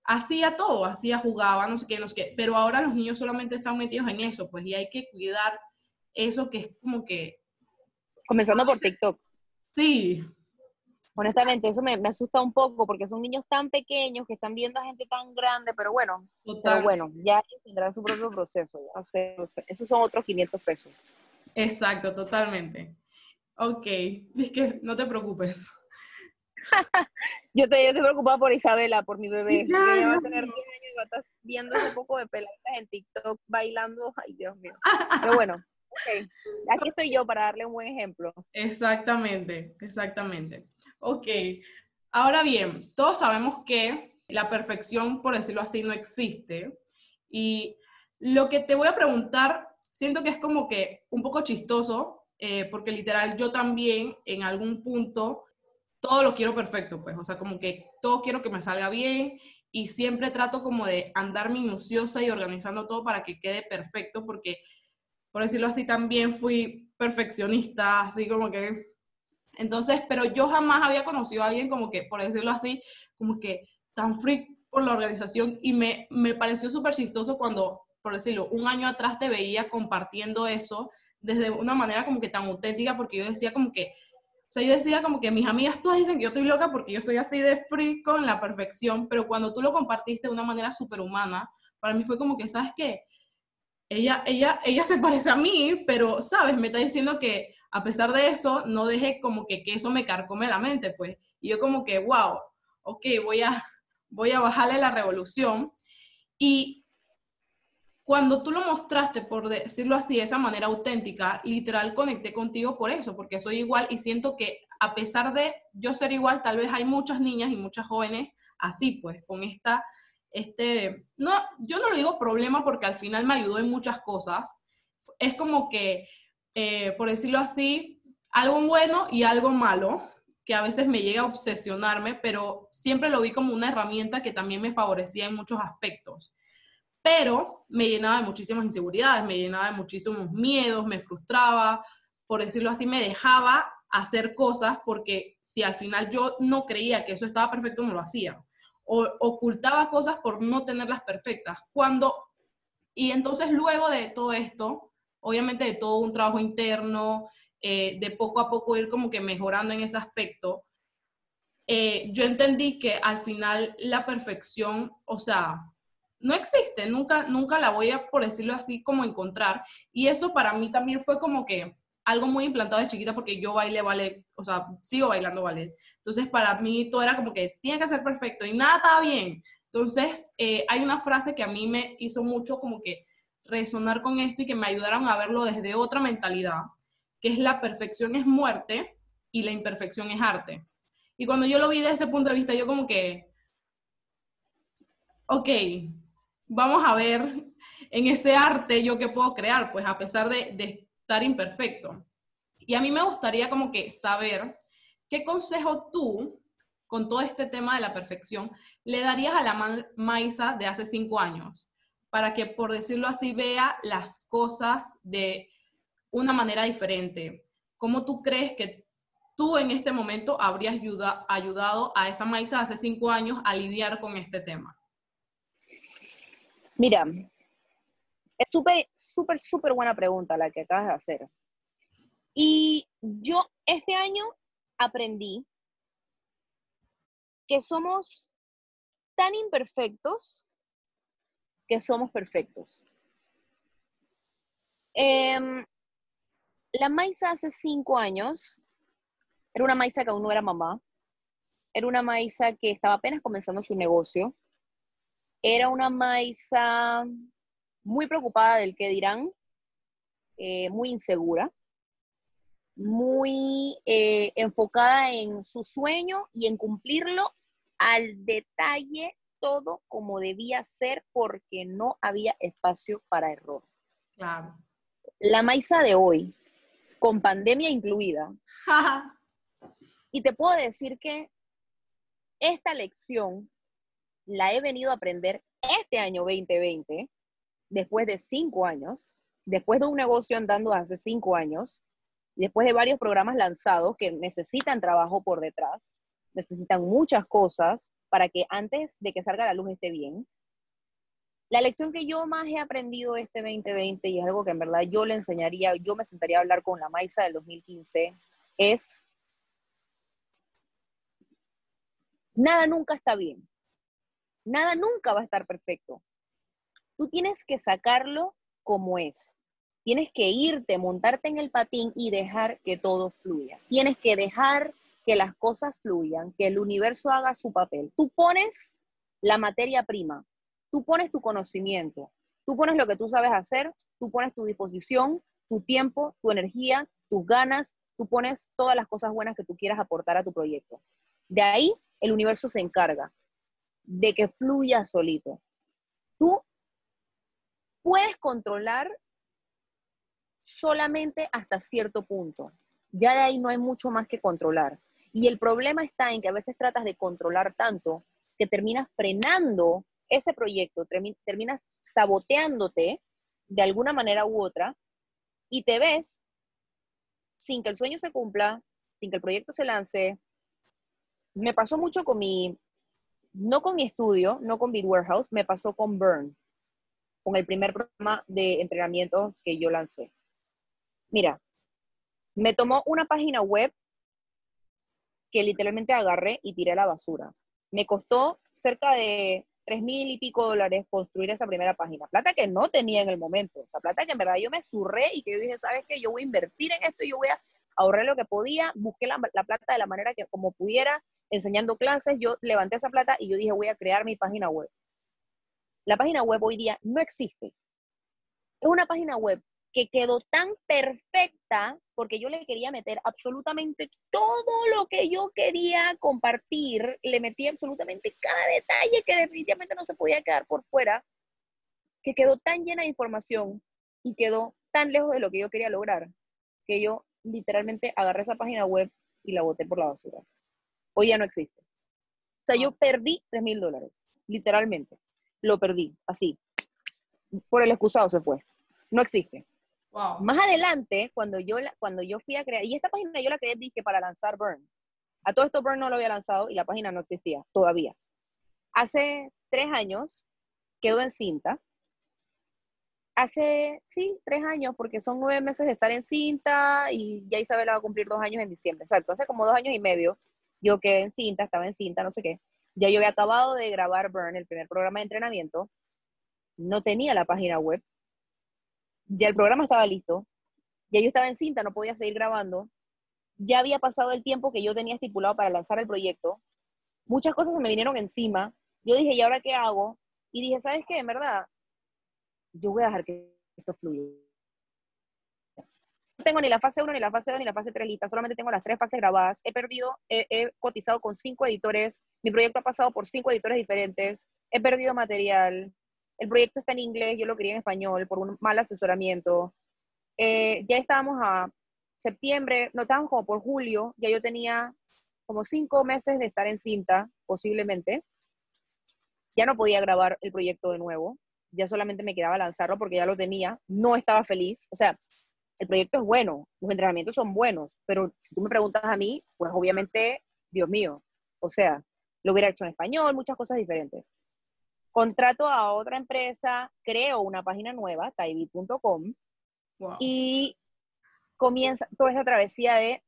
hacía todo, hacía, jugaba, no sé qué, no sé qué, pero ahora los niños solamente están metidos en eso, pues, y hay que cuidar eso que es como que... Comenzando por TikTok. Sí, Honestamente, eso me, asusta un poco porque son niños tan pequeños que están viendo a gente tan grande, pero bueno, pero bueno, ya tendrán su propio proceso. esos son otros 500 pesos. Exacto, totalmente. Ok, [LAUGHS] es que no te preocupes. [LAUGHS] yo, estoy, estoy preocupada por Isabela, por mi bebé. Ella va a tener 10 años y va a estar viendo ese poco de peladitas en TikTok bailando. Ay, Dios mío. Pero bueno, aquí estoy yo para darle un buen ejemplo. Exactamente, exactamente. Ok, ahora bien, todos sabemos que la perfección, por decirlo así, no existe. Y lo que te voy a preguntar, siento que es como que un poco chistoso, eh, porque literal yo también en algún punto todo lo quiero perfecto, pues, o sea, como que todo quiero que me salga bien y siempre trato como de andar minuciosa y organizando todo para que quede perfecto, porque por decirlo así, también fui perfeccionista, así como que... Entonces, pero yo jamás había conocido a alguien como que, por decirlo así, como que tan freak por la organización y me, me pareció súper chistoso cuando, por decirlo, un año atrás te veía compartiendo eso desde una manera como que tan auténtica porque yo decía como que, sea, yo decía como que mis amigas todas dicen que yo estoy loca porque yo soy así de freak con la perfección, pero cuando tú lo compartiste de una manera súper humana, para mí fue como que, ¿sabes qué? ella, ella, ella se parece a mí, pero, ¿sabes? Me está diciendo que a pesar de eso, no deje como que, que eso me carcome la mente, pues. Y yo como que, wow, ok, voy a, voy a bajarle la revolución. Y cuando tú lo mostraste, por decirlo así, de esa manera auténtica, literal conecté contigo por eso, porque soy igual y siento que a pesar de yo ser igual, tal vez hay muchas niñas y muchas jóvenes así, pues, con esta este, no, yo no lo digo problema porque al final me ayudó en muchas cosas. Es como que, eh, por decirlo así, algo bueno y algo malo, que a veces me llega a obsesionarme, pero siempre lo vi como una herramienta que también me favorecía en muchos aspectos. Pero me llenaba de muchísimas inseguridades, me llenaba de muchísimos miedos, me frustraba, por decirlo así, me dejaba hacer cosas porque si al final yo no creía que eso estaba perfecto, no lo hacía. O ocultaba cosas por no tenerlas perfectas. Cuando, y entonces luego de todo esto, obviamente de todo un trabajo interno, eh, de poco a poco ir como que mejorando en ese aspecto, eh, yo entendí que al final la perfección, o sea, no existe, nunca, nunca la voy a, por decirlo así, como encontrar. Y eso para mí también fue como que algo muy implantado de chiquita porque yo bailé ballet, o sea, sigo bailando ballet. Entonces, para mí todo era como que tiene que ser perfecto y nada estaba bien. Entonces, eh, hay una frase que a mí me hizo mucho como que resonar con esto y que me ayudaron a verlo desde otra mentalidad, que es la perfección es muerte y la imperfección es arte. Y cuando yo lo vi desde ese punto de vista, yo como que, ok, vamos a ver en ese arte yo qué puedo crear, pues a pesar de, de imperfecto. Y a mí me gustaría como que saber qué consejo tú, con todo este tema de la perfección, le darías a la Maisa de hace cinco años, para que, por decirlo así, vea las cosas de una manera diferente. ¿Cómo tú crees que tú en este momento habrías ayudado a esa Maisa hace cinco años a lidiar con este tema? Mira, es súper, súper, súper buena pregunta la que acabas de hacer. Y yo este año aprendí que somos tan imperfectos que somos perfectos. Em, la Maisa hace cinco años era una Maisa que aún no era mamá, era una Maisa que estaba apenas comenzando su negocio, era una Maisa muy preocupada del qué dirán, eh, muy insegura, muy eh, enfocada en su sueño y en cumplirlo al detalle todo como debía ser porque no había espacio para error. Claro. La Maisa de hoy, con pandemia incluida, [LAUGHS] y te puedo decir que esta lección la he venido a aprender este año 2020 después de cinco años, después de un negocio andando hace cinco años, después de varios programas lanzados que necesitan trabajo por detrás, necesitan muchas cosas para que antes de que salga la luz esté bien. La lección que yo más he aprendido este 2020, y es algo que en verdad yo le enseñaría, yo me sentaría a hablar con la Maisa del 2015, es, nada nunca está bien. Nada nunca va a estar perfecto. Tú tienes que sacarlo como es. Tienes que irte, montarte en el patín y dejar que todo fluya. Tienes que dejar que las cosas fluyan, que el universo haga su papel. Tú pones la materia prima, tú pones tu conocimiento, tú pones lo que tú sabes hacer, tú pones tu disposición, tu tiempo, tu energía, tus ganas, tú pones todas las cosas buenas que tú quieras aportar a tu proyecto. De ahí el universo se encarga de que fluya solito. Tú puedes controlar solamente hasta cierto punto. Ya de ahí no hay mucho más que controlar. Y el problema está en que a veces tratas de controlar tanto que terminas frenando ese proyecto, terminas saboteándote de alguna manera u otra y te ves sin que el sueño se cumpla, sin que el proyecto se lance. Me pasó mucho con mi, no con mi estudio, no con Big Warehouse, me pasó con Burn con el primer programa de entrenamiento que yo lancé. Mira, me tomó una página web que literalmente agarré y tiré a la basura. Me costó cerca de tres mil y pico dólares construir esa primera página. Plata que no tenía en el momento. O plata que en verdad yo me surré y que yo dije, ¿sabes qué? Yo voy a invertir en esto yo voy a ahorrar lo que podía. Busqué la, la plata de la manera que como pudiera, enseñando clases. Yo levanté esa plata y yo dije, voy a crear mi página web. La página web hoy día no existe. Es una página web que quedó tan perfecta porque yo le quería meter absolutamente todo lo que yo quería compartir, le metí absolutamente cada detalle que definitivamente no se podía quedar por fuera, que quedó tan llena de información y quedó tan lejos de lo que yo quería lograr, que yo literalmente agarré esa página web y la boté por la basura. Hoy ya no existe. O sea, yo perdí 3 mil dólares, literalmente. Lo perdí, así. Por el excusado se fue. No existe. Más adelante, cuando yo, cuando yo fui a crear, y esta página yo la creé dije, para lanzar Burn. A todo esto Burn no lo había lanzado y la página no existía todavía. Hace tres años quedó en cinta. Hace, sí, tres años, porque son nueve meses de estar en cinta y ya Isabela va a cumplir dos años en diciembre. Exacto, hace como dos años y medio yo quedé en cinta, estaba en cinta, no sé qué. Ya yo había acabado de grabar Burn, el primer programa de entrenamiento. No tenía la página web ya el programa estaba listo, ya yo estaba en cinta, no podía seguir grabando, ya había pasado el tiempo que yo tenía estipulado para lanzar el proyecto, muchas cosas me vinieron encima, yo dije, ¿y ahora qué hago? Y dije, ¿sabes qué? En verdad, yo voy a dejar que esto fluya. Tengo ni la fase 1, ni la fase 2, ni la fase 3 lista, solamente tengo las tres fases grabadas. He perdido, he cotizado con cinco editores, mi proyecto ha pasado por cinco editores diferentes, he perdido material, el proyecto está en inglés, yo lo quería en español por un mal asesoramiento. Eh, ya estábamos a septiembre, no estábamos como por julio, ya yo tenía como cinco meses de estar en cinta, posiblemente. Ya no podía grabar el proyecto de nuevo, ya solamente me quedaba lanzarlo porque ya lo tenía, no estaba feliz, o sea, el proyecto es bueno, los entrenamientos son buenos, pero si tú me preguntas a mí, pues obviamente, Dios mío, o sea, lo hubiera hecho en español, muchas cosas diferentes. Contrato a otra empresa, creo una página nueva, taibi.com, y comienza toda esa travesía de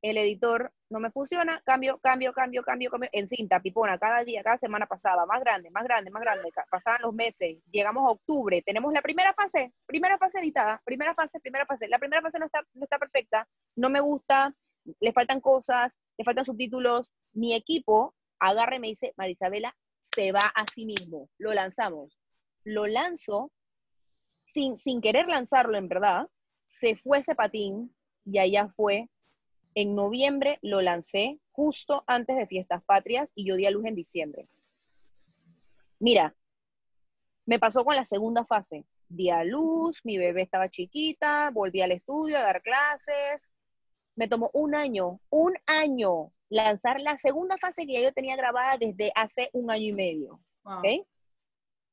el editor no me funciona, cambio, cambio, cambio, cambio, cambio, en cinta, pipona, cada día, cada semana pasada, más grande, más grande, más grande, pasaban los meses, llegamos a octubre, tenemos la primera fase, primera fase editada, primera fase, primera fase, la primera fase no está, no está perfecta, no me gusta, le faltan cosas, le faltan subtítulos, mi equipo agarra y me dice, Marisabela, se va a sí mismo. Lo lanzamos. Lo lanzo sin, sin querer lanzarlo en verdad. Se fue ese patín y allá fue. En noviembre lo lancé justo antes de Fiestas Patrias y yo di a luz en diciembre. Mira, me pasó con la segunda fase. Di a luz, mi bebé estaba chiquita, volví al estudio a dar clases, me tomó un año, un año lanzar la segunda fase que ya yo tenía grabada desde hace un año y medio.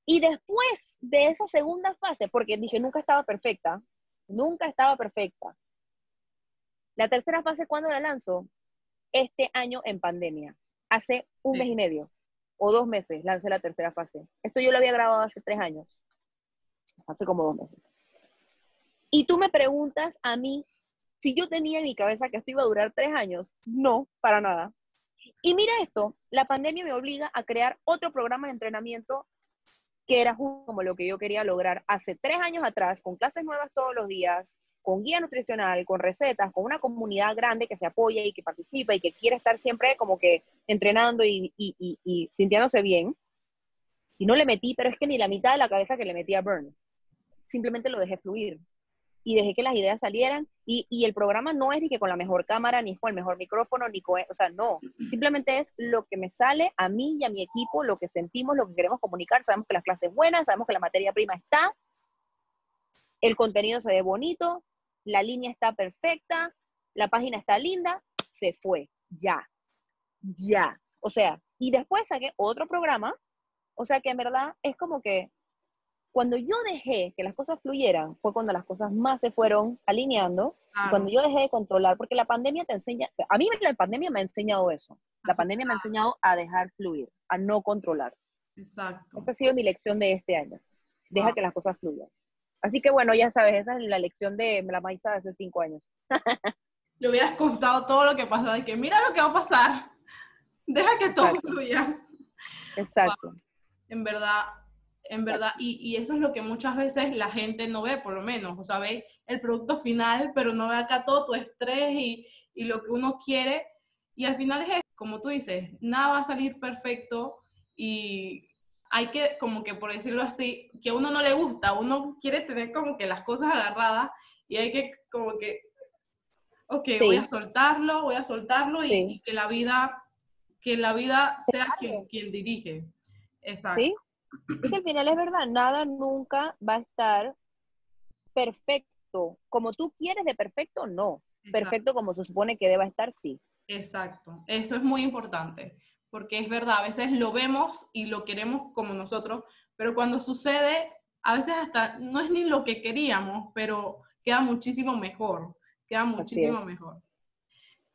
Y después de esa segunda fase, porque dije, nunca estaba perfecta, nunca estaba perfecta. La tercera fase, ¿cuándo la lanzo? Este año en pandemia. Hace un mes y medio o dos meses lancé la tercera fase. Esto yo lo había grabado hace tres años. Hace como dos meses. Y tú me preguntas a mí si yo tenía en mi cabeza que esto iba a durar tres años, no, para nada. Y mira esto, la pandemia me obliga a crear otro programa de entrenamiento que era como lo que yo quería lograr hace tres años atrás, con clases nuevas todos los días, con guía nutricional, con recetas, con una comunidad grande que se apoya y que participa y que quiere estar siempre como que entrenando y, y sintiéndose bien. Y no le metí, pero es que ni la mitad de la cabeza que le metí a Burn. Simplemente lo dejé fluir y dejé que las ideas salieran. Y, y, el programa no es ni que con la mejor cámara, ni con el mejor micrófono, ni con, o sea, no. Simplemente es lo que me sale a mí y a mi equipo, lo que sentimos, lo que queremos comunicar. Sabemos que las clases buenas, sabemos que la materia prima está, el contenido se ve bonito, la línea está perfecta, la página está linda, se fue, ya, ya. O sea, y después saqué otro programa, o sea que en verdad es como que cuando yo dejé que las cosas fluyeran, fue cuando las cosas más se fueron alineando, cuando yo dejé de controlar, porque la pandemia te enseña, a mí la pandemia me ha enseñado eso, la pandemia me ha enseñado a dejar fluir, a no controlar. Exacto. Esa ha sido mi lección de este año, deja que las cosas fluyan. Así que bueno, ya sabes, esa es la lección de la maíza de hace cinco años. [LAUGHS] Le hubieras contado todo lo que pasó, de que mira lo que va a pasar, deja que todo fluya. Exacto. En verdad, en verdad, y, eso es lo que muchas veces la gente no ve, por lo menos, o sea, ve el producto final, pero no ve acá todo tu estrés y, y lo que uno quiere, y al final es como tú dices, nada va a salir perfecto y hay que, como que por decirlo así, que a uno no le gusta, uno quiere tener como que las cosas agarradas y hay que como que, ok, voy a soltarlo, voy a soltarlo y, que la vida, que la vida sea quien, quien dirige. Exacto. Sí, es que al final es verdad, nada nunca va a estar perfecto. Como tú quieres de perfecto, no. Perfecto como se supone que deba estar, sí. Exacto, eso es muy importante, porque es verdad, a veces lo vemos y lo queremos como nosotros, pero cuando sucede, a veces hasta no es ni lo que queríamos, pero queda muchísimo mejor, queda muchísimo mejor.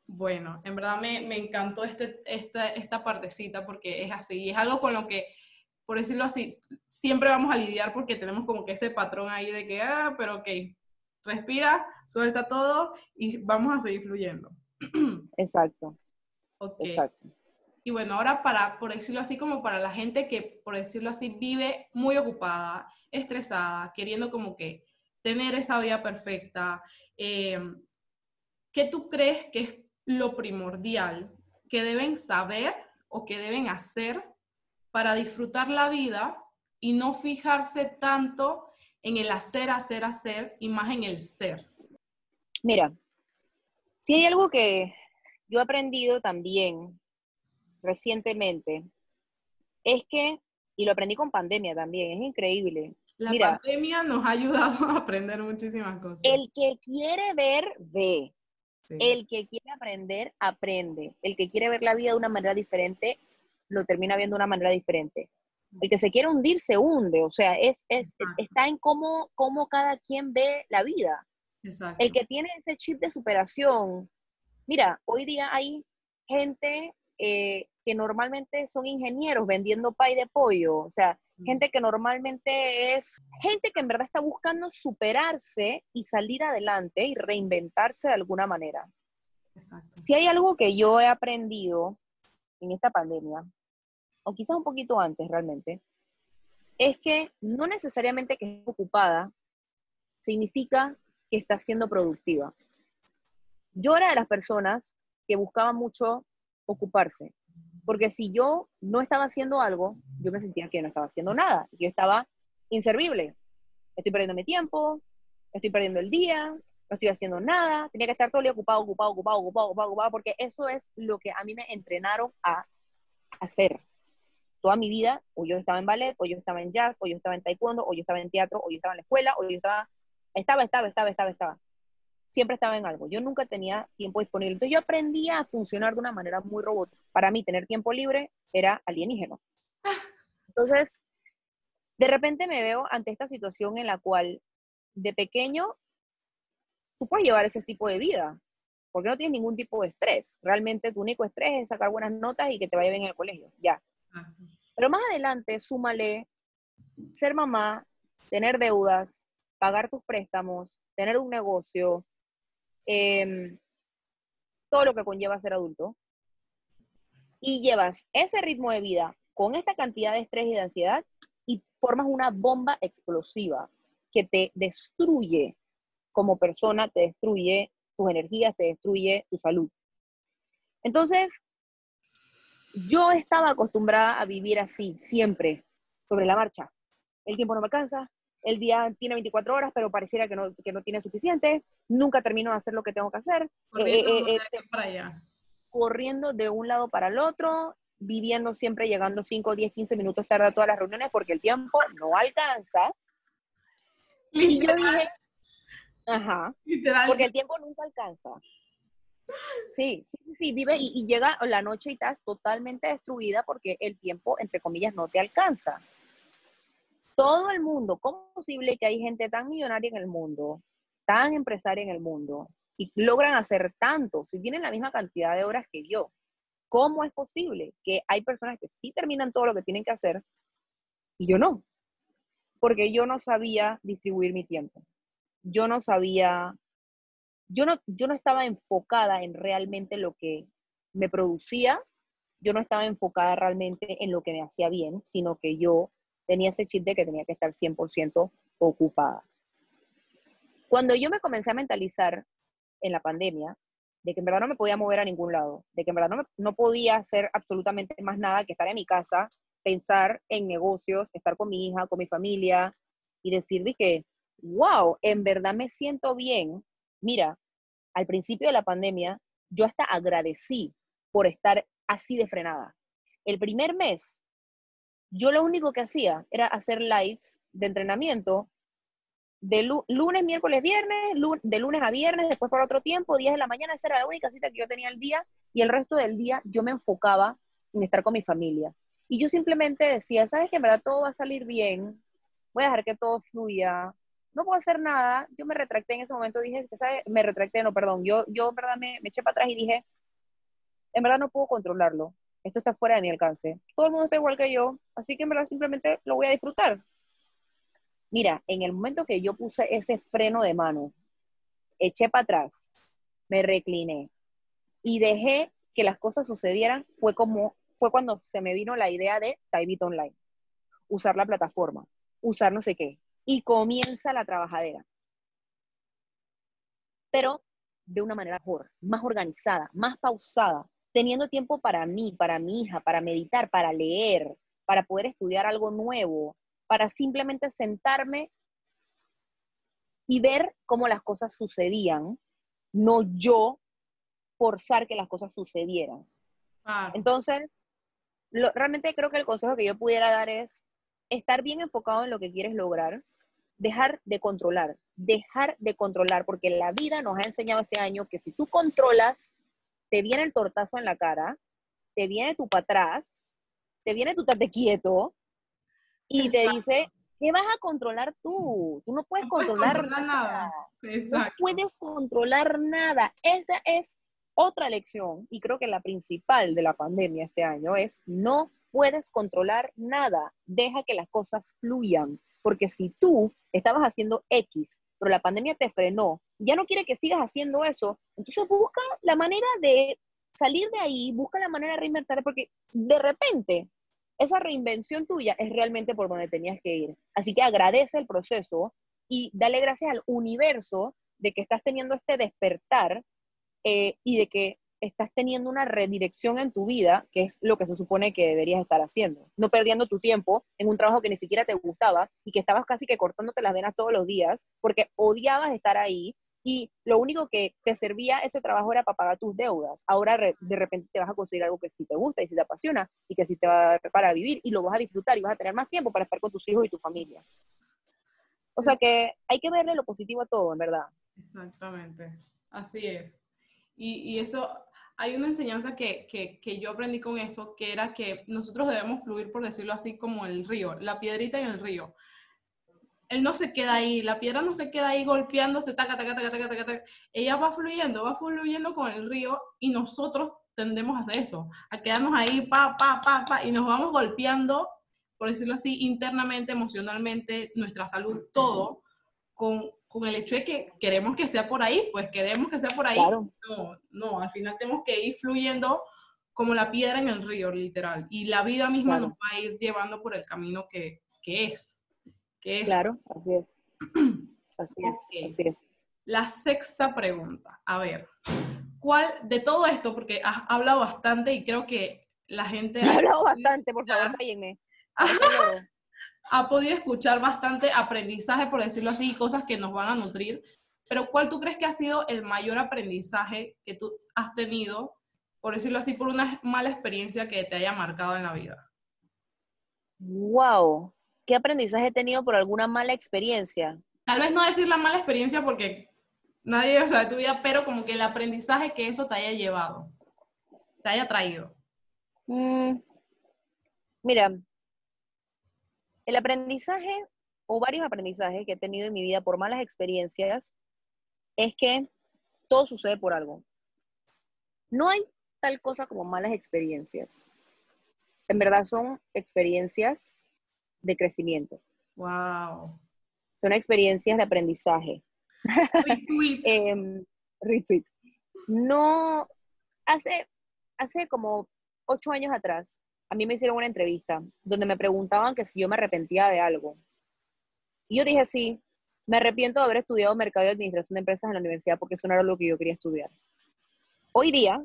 Bueno, en verdad me, me encantó este, esta, esta partecita porque es así, es algo con lo que, por decirlo así, siempre vamos a lidiar porque tenemos como que ese patrón ahí de que, ah, pero ok, respira, suelta todo y vamos a seguir fluyendo. [CLEARS THROAT] Exacto. Ok. Exacto. Y bueno, ahora para, por decirlo así, como para la gente que, por decirlo así, vive muy ocupada, estresada, queriendo como que tener esa vida perfecta, eh, ¿qué tú crees que es lo primordial que deben saber o que deben hacer para disfrutar la vida y no fijarse tanto en el hacer, hacer, hacer y más en el ser? Mira, si hay algo que yo he aprendido también recientemente, es que, y lo aprendí con pandemia también, es increíble. La pandemia nos ha ayudado [LAUGHS] a aprender muchísimas cosas. El que quiere ver, ve. El que quiere aprender, aprende. El que quiere ver la vida de una manera diferente, lo termina viendo de una manera diferente. El que se quiere hundir, se hunde. O sea, es, está en cómo, cómo cada quien ve la vida. Exacto. El que tiene ese chip de superación. Mira, hoy día hay gente eh, que normalmente son ingenieros vendiendo pay de pollo. O sea, mm. gente que normalmente es gente que en verdad está buscando superarse y salir adelante y reinventarse de alguna manera. Exacto. Si hay algo que yo he aprendido en esta pandemia, o quizás un poquito antes realmente, es que no necesariamente que esté ocupada significa que está siendo productiva. Yo era de las personas que buscaba mucho ocuparse, porque si yo no estaba haciendo algo, yo me sentía que no estaba haciendo nada, yo estaba inservible. Estoy perdiendo mi tiempo, estoy perdiendo el día, no estoy haciendo nada, tenía que estar todo el día ocupado, ocupado, ocupado, ocupado, ocupado, ocupado, porque eso es lo que a mí me entrenaron a hacer toda mi vida, o yo estaba en ballet, o yo estaba en jazz, o yo estaba en taekwondo, o yo estaba en teatro, o yo estaba en la escuela, o yo estaba, estaba, estaba, estaba, estaba, estaba. Siempre estaba en algo. Yo nunca tenía tiempo disponible. Entonces yo aprendí a funcionar de una manera muy robótica. Para mí tener tiempo libre era alienígeno. Entonces, de repente me veo ante esta situación en la cual de pequeño tú puedes llevar ese tipo de vida, porque no tienes ningún tipo de estrés. Realmente tu único estrés es sacar buenas notas y que te vaya bien en el colegio. Ya. Pero más adelante, súmale ser mamá, tener deudas, pagar tus préstamos, tener un negocio, em, todo lo que conlleva ser adulto, y llevas ese ritmo de vida con esta cantidad de estrés y de ansiedad y formas una bomba explosiva que te destruye como persona, te destruye tus energías, te destruye tu salud. Entonces, yo estaba acostumbrada a vivir así, siempre, sobre la marcha. El tiempo no me alcanza, el día tiene 24 horas, pero pareciera que no, que no tiene suficiente, nunca termino de hacer lo que tengo que hacer. Corriendo, eh, eh, este, para allá. corriendo de un lado para el otro, viviendo siempre, llegando 5, 10, 15 minutos tarde a todas las reuniones porque el tiempo no alcanza. Y yo dije, ajá, porque el tiempo nunca alcanza. Sí, sí, sí, vive y, llega la noche y estás totalmente destruida porque el tiempo, entre comillas, no te alcanza. Todo el mundo, ¿cómo es posible que hay gente tan millonaria en el mundo, tan empresaria en el mundo, y logran hacer tanto si tienen la misma cantidad de horas que yo? ¿Cómo es posible que hay personas que sí terminan todo lo que tienen que hacer y yo no? Porque yo no sabía distribuir mi tiempo. Yo no sabía yo no, yo no estaba enfocada en realmente lo que me producía, yo no estaba enfocada realmente en lo que me hacía bien, sino que yo tenía ese chip de que tenía que estar 100% ocupada. Cuando yo me comencé a mentalizar en la pandemia, de que en verdad no me podía mover a ningún lado, de que en verdad no, podía hacer absolutamente más nada que estar en mi casa pensar en negocios, estar con mi hija, con mi familia y decir, dije, wow, en verdad me siento bien. Mira, al principio de la pandemia, yo hasta agradecí por estar así de frenada. El primer mes, yo lo único que hacía era hacer lives de entrenamiento de lunes, miércoles, viernes, de lunes a viernes, después por otro tiempo, 10 de la mañana, esa era la única cita que yo tenía el día y el resto del día yo me enfocaba en estar con mi familia. Y yo simplemente decía, sabes que en verdad todo va a salir bien, voy a dejar que todo fluya, no puedo hacer nada. Yo me retracté en ese momento, dije, ¿sabes? Me retracté, no, perdón, yo, yo en verdad me, me eché para atrás y dije, en verdad no puedo controlarlo, esto está fuera de mi alcance. Todo el mundo está igual que yo, así que en verdad simplemente lo voy a disfrutar. Mira, en el momento que yo puse ese freno de mano, eché para atrás, me recliné y dejé que las cosas sucedieran, fue como fue cuando se me vino la idea de Typeit Online. Usar la plataforma, usar no sé qué. Y comienza la trabajadera. Pero de una manera mejor, más organizada, más pausada, teniendo tiempo para mí, para mi hija, para meditar, para leer, para poder estudiar algo nuevo, para simplemente sentarme y ver cómo las cosas sucedían, no yo forzar que las cosas sucedieran. Entonces, realmente creo que el consejo que yo pudiera dar es estar bien enfocado en lo que quieres lograr, dejar de controlar, dejar de controlar, porque la vida nos ha enseñado este año que si tú controlas, te viene el tortazo en la cara, te viene tu para atrás, te viene tu tate quieto, y te dice, ¿qué vas a controlar tú? Tú no puedes controlar, nada. No puedes controlar nada. Esa es otra lección, y creo que la principal de la pandemia este año es, no puedes controlar nada. Deja que las cosas fluyan. Porque si tú estabas haciendo X, pero la pandemia te frenó, ya no quiere que sigas haciendo eso, entonces busca la manera de salir de ahí, busca la manera de reinventar, porque de repente esa reinvención tuya es realmente por donde tenías que ir. Así que agradece el proceso y dale gracias al universo de que estás teniendo este despertar eh, y de que estás teniendo una redirección en tu vida, que es lo que se supone que deberías estar haciendo. No perdiendo tu tiempo en un trabajo que ni siquiera te gustaba y que estabas casi que cortándote las venas todos los días porque odiabas estar ahí y lo único que te servía ese trabajo era para pagar tus deudas. Ahora de repente te vas a conseguir algo que sí te gusta y sí te apasiona y que sí te va a dar para vivir y lo vas a disfrutar y vas a tener más tiempo para estar con tus hijos y tu familia. O sea que hay que verle lo positivo a todo, en verdad. Exactamente, así es. Y, y eso, hay una enseñanza que, que, que, yo aprendí con eso, que era que nosotros debemos fluir, por decirlo así, como el río, la piedrita en el río él no se queda ahí, la piedra no se queda ahí golpeándose, taca, taca, taca, taca, taca, Ella va fluyendo, va fluyendo con el río y nosotros tendemos a hacer eso, a quedarnos ahí, pa, pa, pa, pa, y nos vamos golpeando, por decirlo así, internamente, emocionalmente, nuestra salud, todo, con, con el hecho de que queremos que sea por ahí, pues queremos que sea por ahí. No, no, al final tenemos que ir fluyendo como la piedra en el río, literal. Y la vida misma nos va a ir llevando por el camino que, que es. Claro, así es. [CLEARS THROAT] Así es, así es. La sexta pregunta, a ver, ¿cuál de todo esto, porque has hablado bastante y creo que la gente... [LAUGHS] ha hablado bastante, por favor, [LAUGHS] cállenme. [LAUGHS] ha podido escuchar bastante aprendizaje, por decirlo así, cosas que nos van a nutrir, pero ¿cuál tú crees que ha sido el mayor aprendizaje que tú has tenido, por decirlo así, por una mala experiencia que te haya marcado en la vida? Wow, ¿Qué aprendizaje he tenido por alguna mala experiencia? Tal vez no decir la mala experiencia porque nadie sabe tu vida, pero como que el aprendizaje que eso te haya llevado, te haya traído. Mm, mira, el aprendizaje o varios aprendizajes que he tenido en mi vida por malas experiencias es que todo sucede por algo. No hay tal cosa como malas experiencias. En verdad son experiencias de crecimiento. Wow. Son experiencias de aprendizaje. Retweet. [LAUGHS] Em, retweet. No, hace, hace como ocho años atrás, a mí me hicieron una entrevista donde me preguntaban que si yo me arrepentía de algo. Y yo dije, sí, me arrepiento de haber estudiado mercado y administración de empresas en la universidad porque eso no era lo que yo quería estudiar. Hoy día,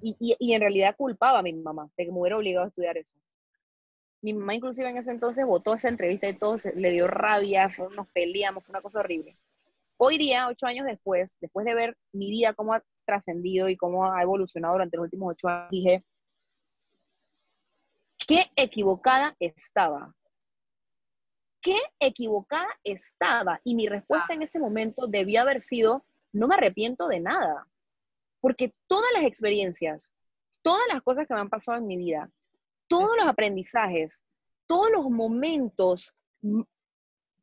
y, y, y en realidad culpaba a mi mamá de que me hubiera obligado a estudiar eso. Mi mamá inclusive en ese entonces votó esa entrevista y todo, le dio rabia, nos peleamos, fue una cosa horrible. Hoy día, ocho años después, después de ver mi vida cómo ha trascendido y cómo ha evolucionado durante los últimos ocho años, dije, qué equivocada estaba. Qué equivocada estaba. Y mi respuesta en ese momento debió haber sido, no me arrepiento de nada. Porque todas las experiencias, todas las cosas que me han pasado en mi vida, todos los aprendizajes, todos los momentos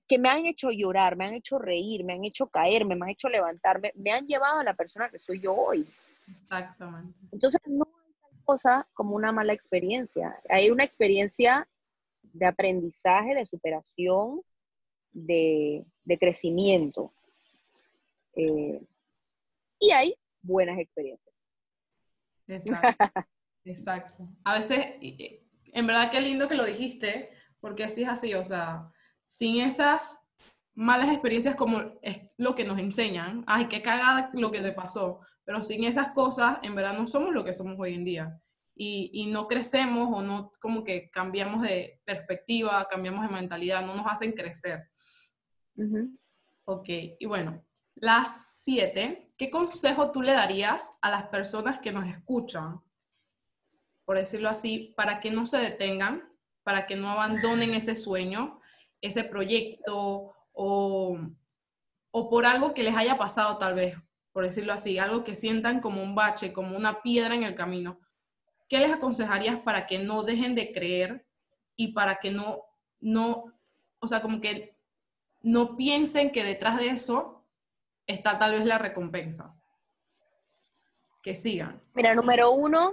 que me han hecho llorar, me han hecho reír, me han hecho caerme, me han hecho levantarme, me han llevado a la persona que soy yo hoy. Exactamente. Entonces, no hay tal cosa como una mala experiencia. Hay una experiencia de aprendizaje, de superación, de, crecimiento. Eh, y hay buenas experiencias. Exacto. [LAUGHS] Exacto. A veces, en verdad qué lindo que lo dijiste, porque así es así, o sea, sin esas malas experiencias como es lo que nos enseñan, ay, qué cagada lo que te pasó, pero sin esas cosas, en verdad no somos lo que somos hoy en día. Y, no crecemos o no como que cambiamos de perspectiva, cambiamos de mentalidad, no nos hacen crecer. Ok, y bueno, las siete, ¿qué consejo tú le darías a las personas que nos escuchan, por decirlo así, para que no se detengan, para que no abandonen ese sueño ese proyecto o, por algo que les haya pasado tal vez, por decirlo así, algo que sientan como un bache, como una piedra en el camino, ¿qué les aconsejarías para que no dejen de creer y para que no, no, o sea, como que no piensen que detrás de eso está tal vez la recompensa? Que sigan. Mira, número uno,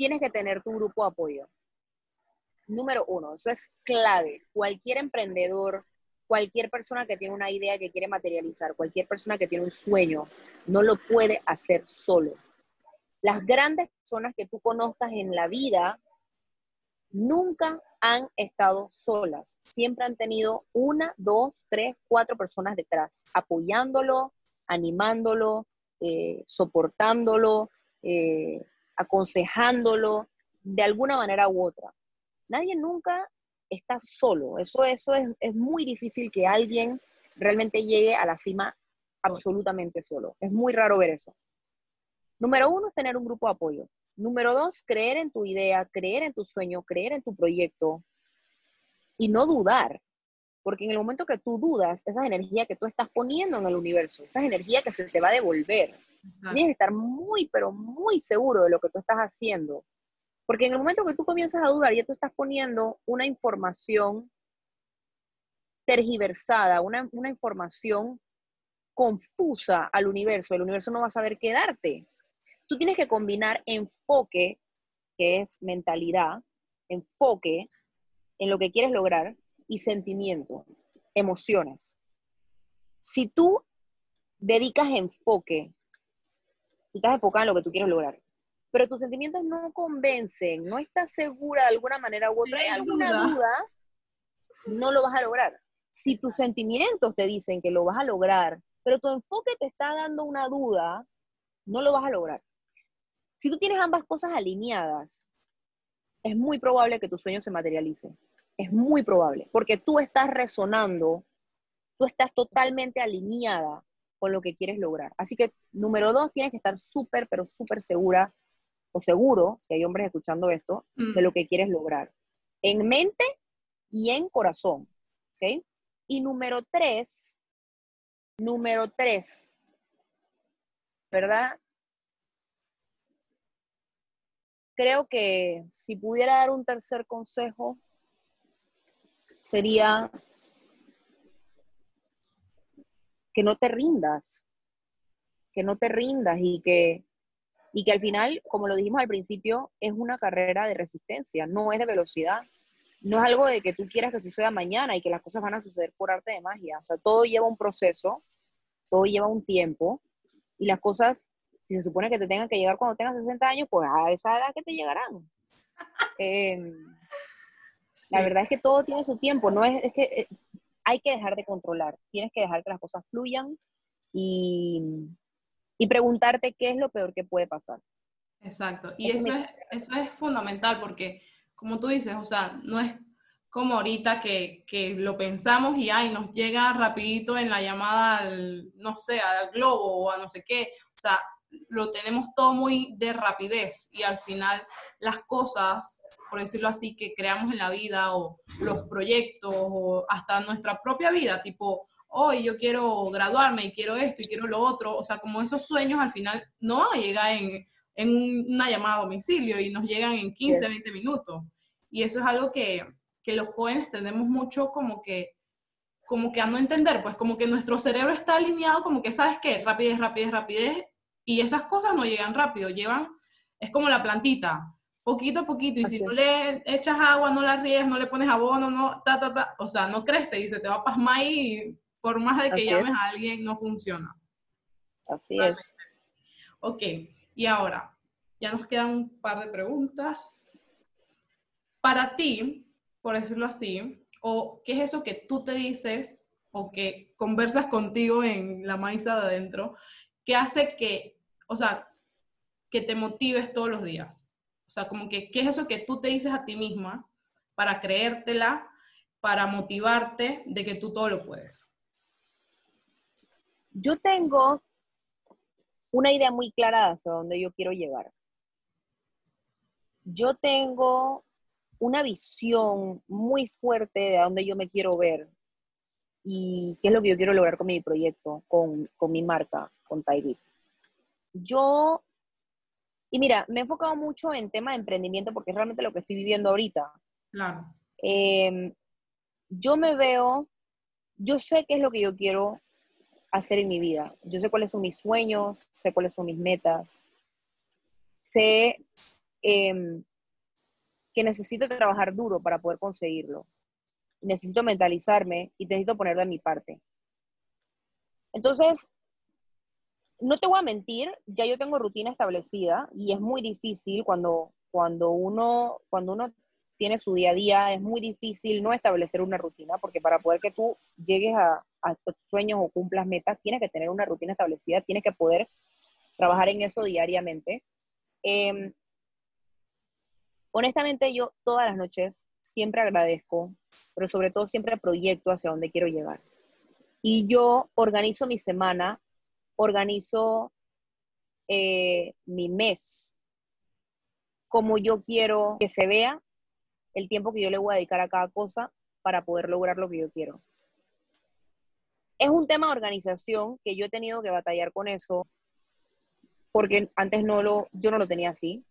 tienes que tener tu grupo de apoyo número uno, eso es clave. Cualquier emprendedor, cualquier persona que tiene una idea que quiere materializar, cualquier persona que tiene un sueño, no lo puede hacer solo. Las grandes personas que tú conozcas en la vida nunca han estado solas. Siempre han tenido una, dos, tres, cuatro personas detrás, apoyándolo, animándolo, eh, soportándolo, eh, aconsejándolo de alguna manera u otra nadie nunca está solo. Eso, eso es, muy difícil que alguien realmente llegue a la cima absolutamente solo. Es muy raro ver eso. Número uno es tener un grupo de apoyo. Número dos, creer en tu idea, creer en tu sueño, creer en tu proyecto y no dudar. Porque en el momento que tú dudas, esa energía que tú estás poniendo en el universo, esa energía que se te va a devolver. Tienes que estar muy, pero muy seguro de lo que tú estás haciendo porque en el momento que tú comienzas a dudar, ya tú estás poniendo una información tergiversada, una, información confusa al universo. El universo no va a saber qué darte. Tú tienes que combinar enfoque, que es mentalidad, enfoque en lo que quieres lograr y sentimiento, emociones. Si tú dedicas enfoque, tú estás enfocado en lo que tú quieres lograr pero tus sentimientos no convencen, no estás segura de alguna manera u otra, hay alguna duda. no lo vas a lograr. Si tus sentimientos te dicen que lo vas a lograr, pero tu enfoque te está dando una duda, no lo vas a lograr. Si tú tienes ambas cosas alineadas, es muy probable que tu sueño se materialice. Es muy probable, porque tú estás resonando, tú estás totalmente alineada con lo que quieres lograr. Así que, número dos, tienes que estar súper, pero súper segura o seguro, si hay hombres escuchando esto, de lo mm. que quieres lograr. En mente y en corazón. ¿Ok? Y número tres, número tres, ¿verdad? Creo que si pudiera dar un tercer consejo, sería que no te rindas, que no te rindas y que y que al final, como lo dijimos al principio, es una carrera de resistencia, no es de velocidad. No es algo de que tú quieras que suceda mañana y que las cosas van a suceder por arte de magia. O sea, todo lleva un proceso, todo lleva un tiempo y las cosas, si se supone que te tengan que llegar cuando tengas 60 años, pues a esa edad que te llegarán. [LAUGHS] Em, la verdad es que todo tiene su tiempo, no es, es que eh, hay que dejar de controlar, tienes que dejar que las cosas fluyan y, y preguntarte qué es lo peor que puede pasar. Exacto. Y eso es, eso es fundamental porque como tú dices, o sea, no es como ahorita que, que, lo pensamos y ay, nos llega rapidito en la llamada al, no sé, al globo o a no sé qué. O sea, lo tenemos todo muy de rapidez y al final las cosas, por decirlo así, que creamos en la vida o los proyectos o hasta nuestra propia vida, tipo, hoy yo quiero graduarme y quiero esto y quiero lo otro, o sea, como esos sueños al final no llegan en, en una llamada a domicilio y nos llegan en 15, 20 minutos. Y eso es algo que, que los jóvenes tenemos mucho como que como que a no entender, pues como que nuestro cerebro está alineado como que, ¿sabes qué? Rapidez, rapidez, rapidez, y esas cosas no llegan rápido, llevan, es como la plantita, poquito a poquito, y si no le echas agua, no la ríes, no le pones abono, no, ta, ta, ta, o sea, no crece y se te va a pasmar y por más de que llames a alguien, no funciona. Así es. Ok, y ahora, ya nos quedan un par de preguntas. Para ti, por decirlo así, o qué es eso que tú te dices o que conversas contigo en la maíza de adentro, que hace que, o sea, que te motives todos los días. O sea, como que, ¿qué es eso que tú te dices a ti misma para creértela, para motivarte de que tú todo lo puedes? Yo tengo una idea muy clara hacia dónde yo quiero llegar. Yo tengo una visión muy fuerte de a dónde yo me quiero ver y qué es lo que yo quiero lograr con mi proyecto, con, mi marca, con Tyreek. Yo, y mira, me he enfocado mucho en tema de emprendimiento porque es realmente lo que estoy viviendo ahorita. Claro. Em, yo me veo, yo sé qué es lo que yo quiero hacer en mi vida. Yo sé cuáles son mis sueños, sé cuáles son mis metas, sé eh, que necesito trabajar duro para poder conseguirlo. Necesito mentalizarme y necesito poner de mi parte. Entonces, no te voy a mentir, ya yo tengo rutina establecida y es muy difícil cuando, cuando, uno, cuando uno tiene su día a día, es muy difícil no establecer una rutina, porque para poder que tú llegues a, a tus sueños o cumplas metas, tienes que tener una rutina establecida, tienes que poder trabajar en eso diariamente. Eh, honestamente yo todas las noches siempre agradezco, pero sobre todo siempre proyecto hacia dónde quiero llegar. Y yo organizo mi semana, organizo eh, mi mes, como yo quiero que se vea el tiempo que yo le voy a dedicar a cada cosa para poder lograr lo que yo quiero. Es un tema de organización que yo he tenido que batallar con eso, porque antes no lo, yo no lo tenía así.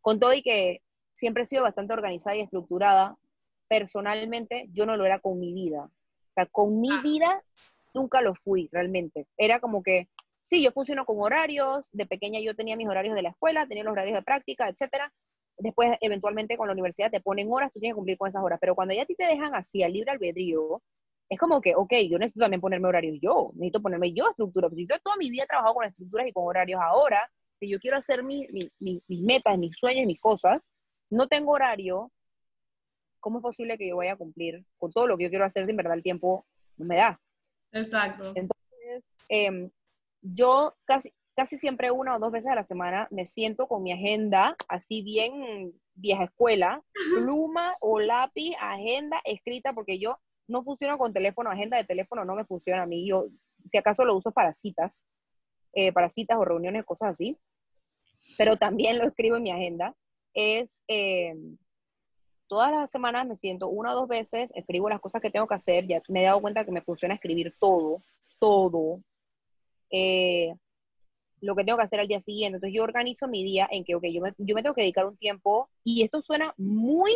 Con todo y que siempre he sido bastante organizada y estructurada. Personalmente, yo no lo era con mi vida. O sea, con mi ah. vida nunca lo fui realmente. Era como que, sí, yo funciono con horarios. De pequeña yo tenía mis horarios de la escuela, tenía los horarios de práctica, etcétera. Después, eventualmente, con la universidad te ponen horas, tú tienes que cumplir con esas horas. Pero cuando ya a ti te dejan así, al libre albedrío, es como que, ok, yo necesito también ponerme horarios yo, necesito ponerme yo estructura. Porque yo toda mi vida he trabajado con estructuras y con horarios. Ahora, que yo quiero hacer mis metas, mis sueños, mis cosas, no tengo horario, ¿cómo es posible que yo vaya a cumplir con todo lo que yo quiero hacer si en verdad el tiempo no me da? Exacto. Entonces, em, yo casi, casi siempre una o dos veces a la semana me siento con mi agenda, así bien vieja escuela, pluma o lápiz, agenda escrita, porque yo no funciono con teléfono, agenda de teléfono no me funciona a mí, yo si acaso lo uso para citas, eh, para citas o reuniones, cosas así, pero también lo escribo en mi agenda es eh, todas las semanas me siento una o dos veces, escribo las cosas que tengo que hacer, ya me he dado cuenta que me funciona escribir todo, todo, eh, lo que tengo que hacer al día siguiente. Entonces yo organizo mi día en que, ok, yo me, yo me tengo que dedicar un tiempo, y esto suena muy,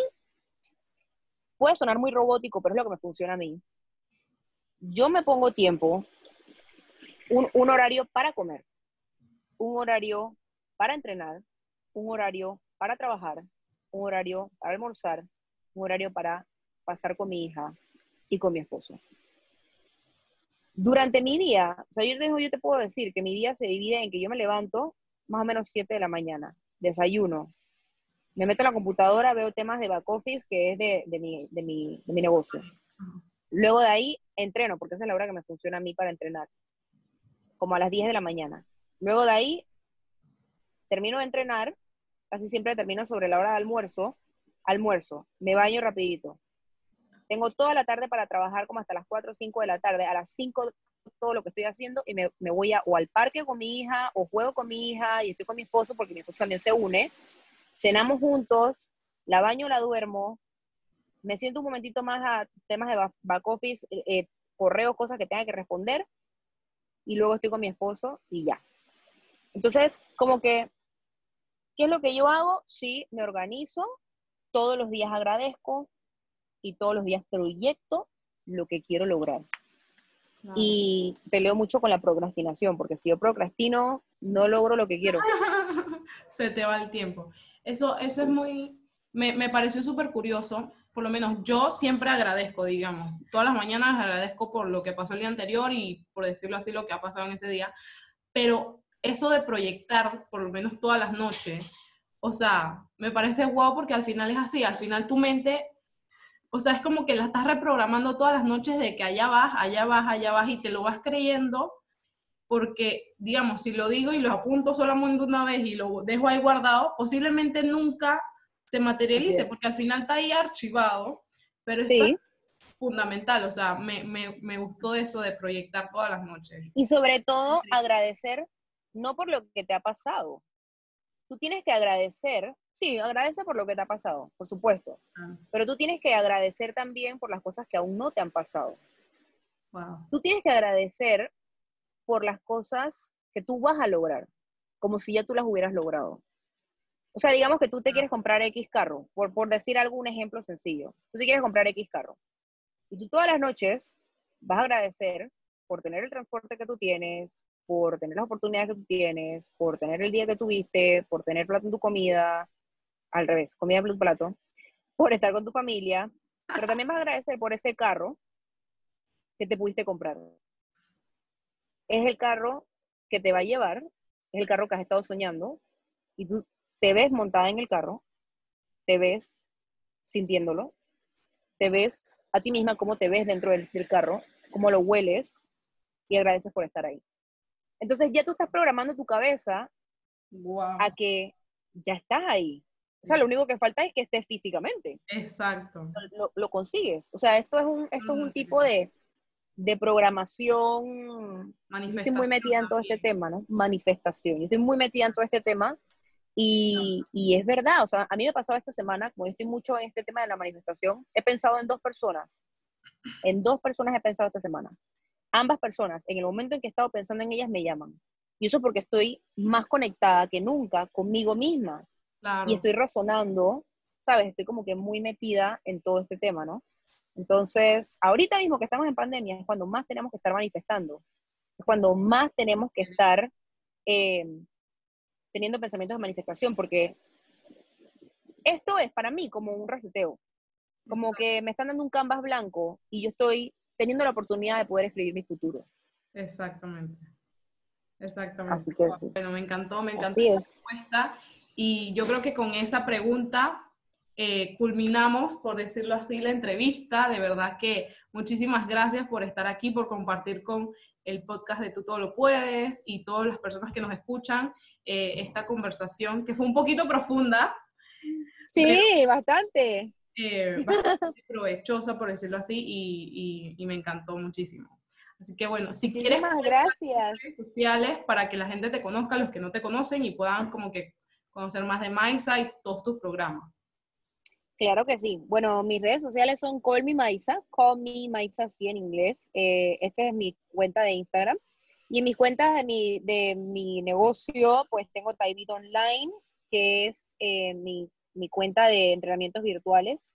puede sonar muy robótico, pero es lo que me funciona a mí. Yo me pongo tiempo, un, un horario para comer, un horario para entrenar, un horario para trabajar, un horario para almorzar, un horario para pasar con mi hija y con mi esposo. Durante mi día, o sea, yo te, te puedo decir que mi día se divide en que yo me levanto más o menos 7 de la mañana, desayuno, me meto en la computadora, veo temas de back office, que es de, de, mi, de, mi, de mi negocio. Luego de ahí entreno, porque esa es la hora que me funciona a mí para entrenar, como a las 10 de la mañana. Luego de ahí termino de entrenar casi siempre termino sobre la hora de almuerzo almuerzo, me baño rapidito. Tengo toda la tarde para trabajar como hasta las 4 o 5 de la tarde. A las 5 todo lo que estoy haciendo y me, me, voy a, o al parque con mi hija o juego con mi hija y estoy con mi esposo porque mi esposo también se une. Cenamos juntos, la baño, la duermo, me siento un momentito más a temas de back office, eh, eh, correos, cosas que tenga que responder y luego estoy con mi esposo y ya. Entonces, como que, ¿qué es lo que yo hago? Sí, me organizo, todos los días agradezco y todos los días proyecto lo que quiero lograr. Y peleo mucho con la procrastinación, porque si yo procrastino, no logro lo que quiero. [LAUGHS] Se te va el tiempo. Eso, eso es muy, me, me pareció súper curioso. Por lo menos yo siempre agradezco, digamos. Todas las mañanas agradezco por lo que pasó el día anterior y, por decirlo así, lo que ha pasado en ese día. Pero eso de proyectar, por lo menos todas las noches, o sea, me parece guau porque al final es así, al final tu mente, o sea, es como que la estás reprogramando todas las noches de que allá vas, allá vas, allá vas y te lo vas creyendo porque, digamos, si lo digo y lo apunto solamente una vez y lo dejo ahí guardado, posiblemente nunca se materialice porque al final está ahí archivado, pero es fundamental, o sea, me, me, me gustó eso de proyectar todas las noches. Y sobre todo agradecer no por lo que te ha pasado. Tú tienes que agradecer, sí, agradece por lo que te ha pasado, por supuesto, ah. pero tú tienes que agradecer también por las cosas que aún no te han pasado. Tú tienes que agradecer por las cosas que tú vas a lograr, como si ya tú las hubieras logrado. O sea, digamos que tú te quieres comprar X carro, por, por decir algún ejemplo sencillo. Tú te quieres comprar X carro. Y tú todas las noches vas a agradecer por tener el transporte que tú tienes, por tener las oportunidades que tú tienes, por tener el día que tuviste, por tener plato en tu comida, al revés, comida tu plato, por estar con tu familia, pero también vas a agradecer por ese carro que te pudiste comprar. Es el carro que te va a llevar, es el carro que has estado soñando, y tú te ves montada en el carro, te ves sintiéndolo, te ves a ti misma cómo te ves dentro del carro, cómo lo hueles, y agradeces por estar ahí. Entonces ya tú estás programando tu cabeza a que ya estás ahí. O sea, lo único que falta es que estés físicamente. Exacto. Lo, consigues. O sea, esto es un, esto es un tipo de, de programación. estoy muy metida en todo este tema, ¿no? Manifestación. Yo estoy muy metida en todo este tema y, y, es verdad. O sea, a mí me ha pasado esta semana, como yo estoy mucho en este tema de la manifestación, he pensado en dos personas. En dos personas he pensado esta semana ambas personas, en el momento en que he estado pensando en ellas, me llaman. Y eso porque estoy más conectada que nunca conmigo misma. Y estoy razonando, ¿sabes? Estoy como que muy metida en todo este tema, ¿no? Entonces, ahorita mismo que estamos en pandemia es cuando más tenemos que estar manifestando. Es cuando más tenemos que estar eh, teniendo pensamientos de manifestación, porque esto es para mí como un reseteo. Como que me están dando un canvas blanco y yo estoy teniendo la oportunidad de poder escribir mi futuro. Exactamente. Exactamente. Bueno, me encantó, me encantó esa respuesta. Y yo creo que con esa pregunta eh, culminamos, por decirlo así, la entrevista. De verdad que muchísimas gracias por estar aquí, por compartir con el podcast de Tú Todo Lo Puedes y todas las personas que nos escuchan eh, esta conversación que fue un poquito profunda. Sí, bastante eh, [LAUGHS] provechosa, por decirlo así, y, y, me encantó muchísimo. Así que bueno, si quieres gracias. redes sociales para que la gente te conozca, los que no te conocen y puedan como que conocer más de Maisa y todos tus programas. Claro que sí. Bueno, mis redes sociales son Call Me Maisa, Call Me Maisa sí en inglés. Eh, esta es mi cuenta de Instagram. Y en mis cuentas de mi, de mi negocio, pues tengo Taibit Online, que es eh, mi mi cuenta de entrenamientos virtuales.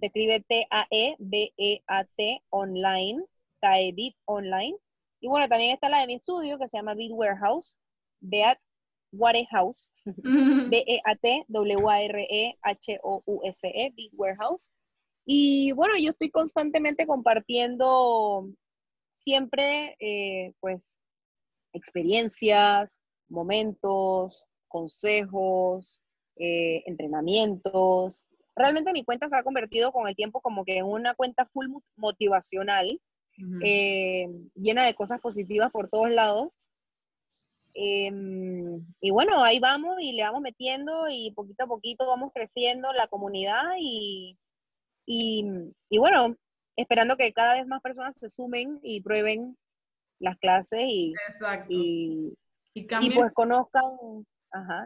Se escribe T-A-E-B-E-A-T online, Taebit online. Y bueno, también está la de mi estudio que se llama Beat Warehouse, Beat Warehouse, [LAUGHS] B-E-A-T-W-A-R-E-H-O-U-S-E, Beat Warehouse. Y bueno, yo estoy constantemente compartiendo siempre, eh, pues, experiencias, momentos, consejos, eh, entrenamientos. Realmente mi cuenta se ha convertido con el tiempo como que en una cuenta full motivacional, eh, llena de cosas positivas por todos lados. Em, y bueno, ahí vamos y le vamos metiendo y poquito a poquito vamos creciendo la comunidad y, y, bueno, esperando que cada vez más personas se sumen y prueben las clases y, y, y, pues conozcan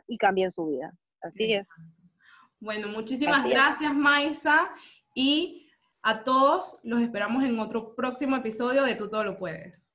y cambien su vida. Así es. Bueno, muchísimas gracias, Maisa. Y a todos los esperamos en otro próximo episodio de Tú Todo Lo Puedes.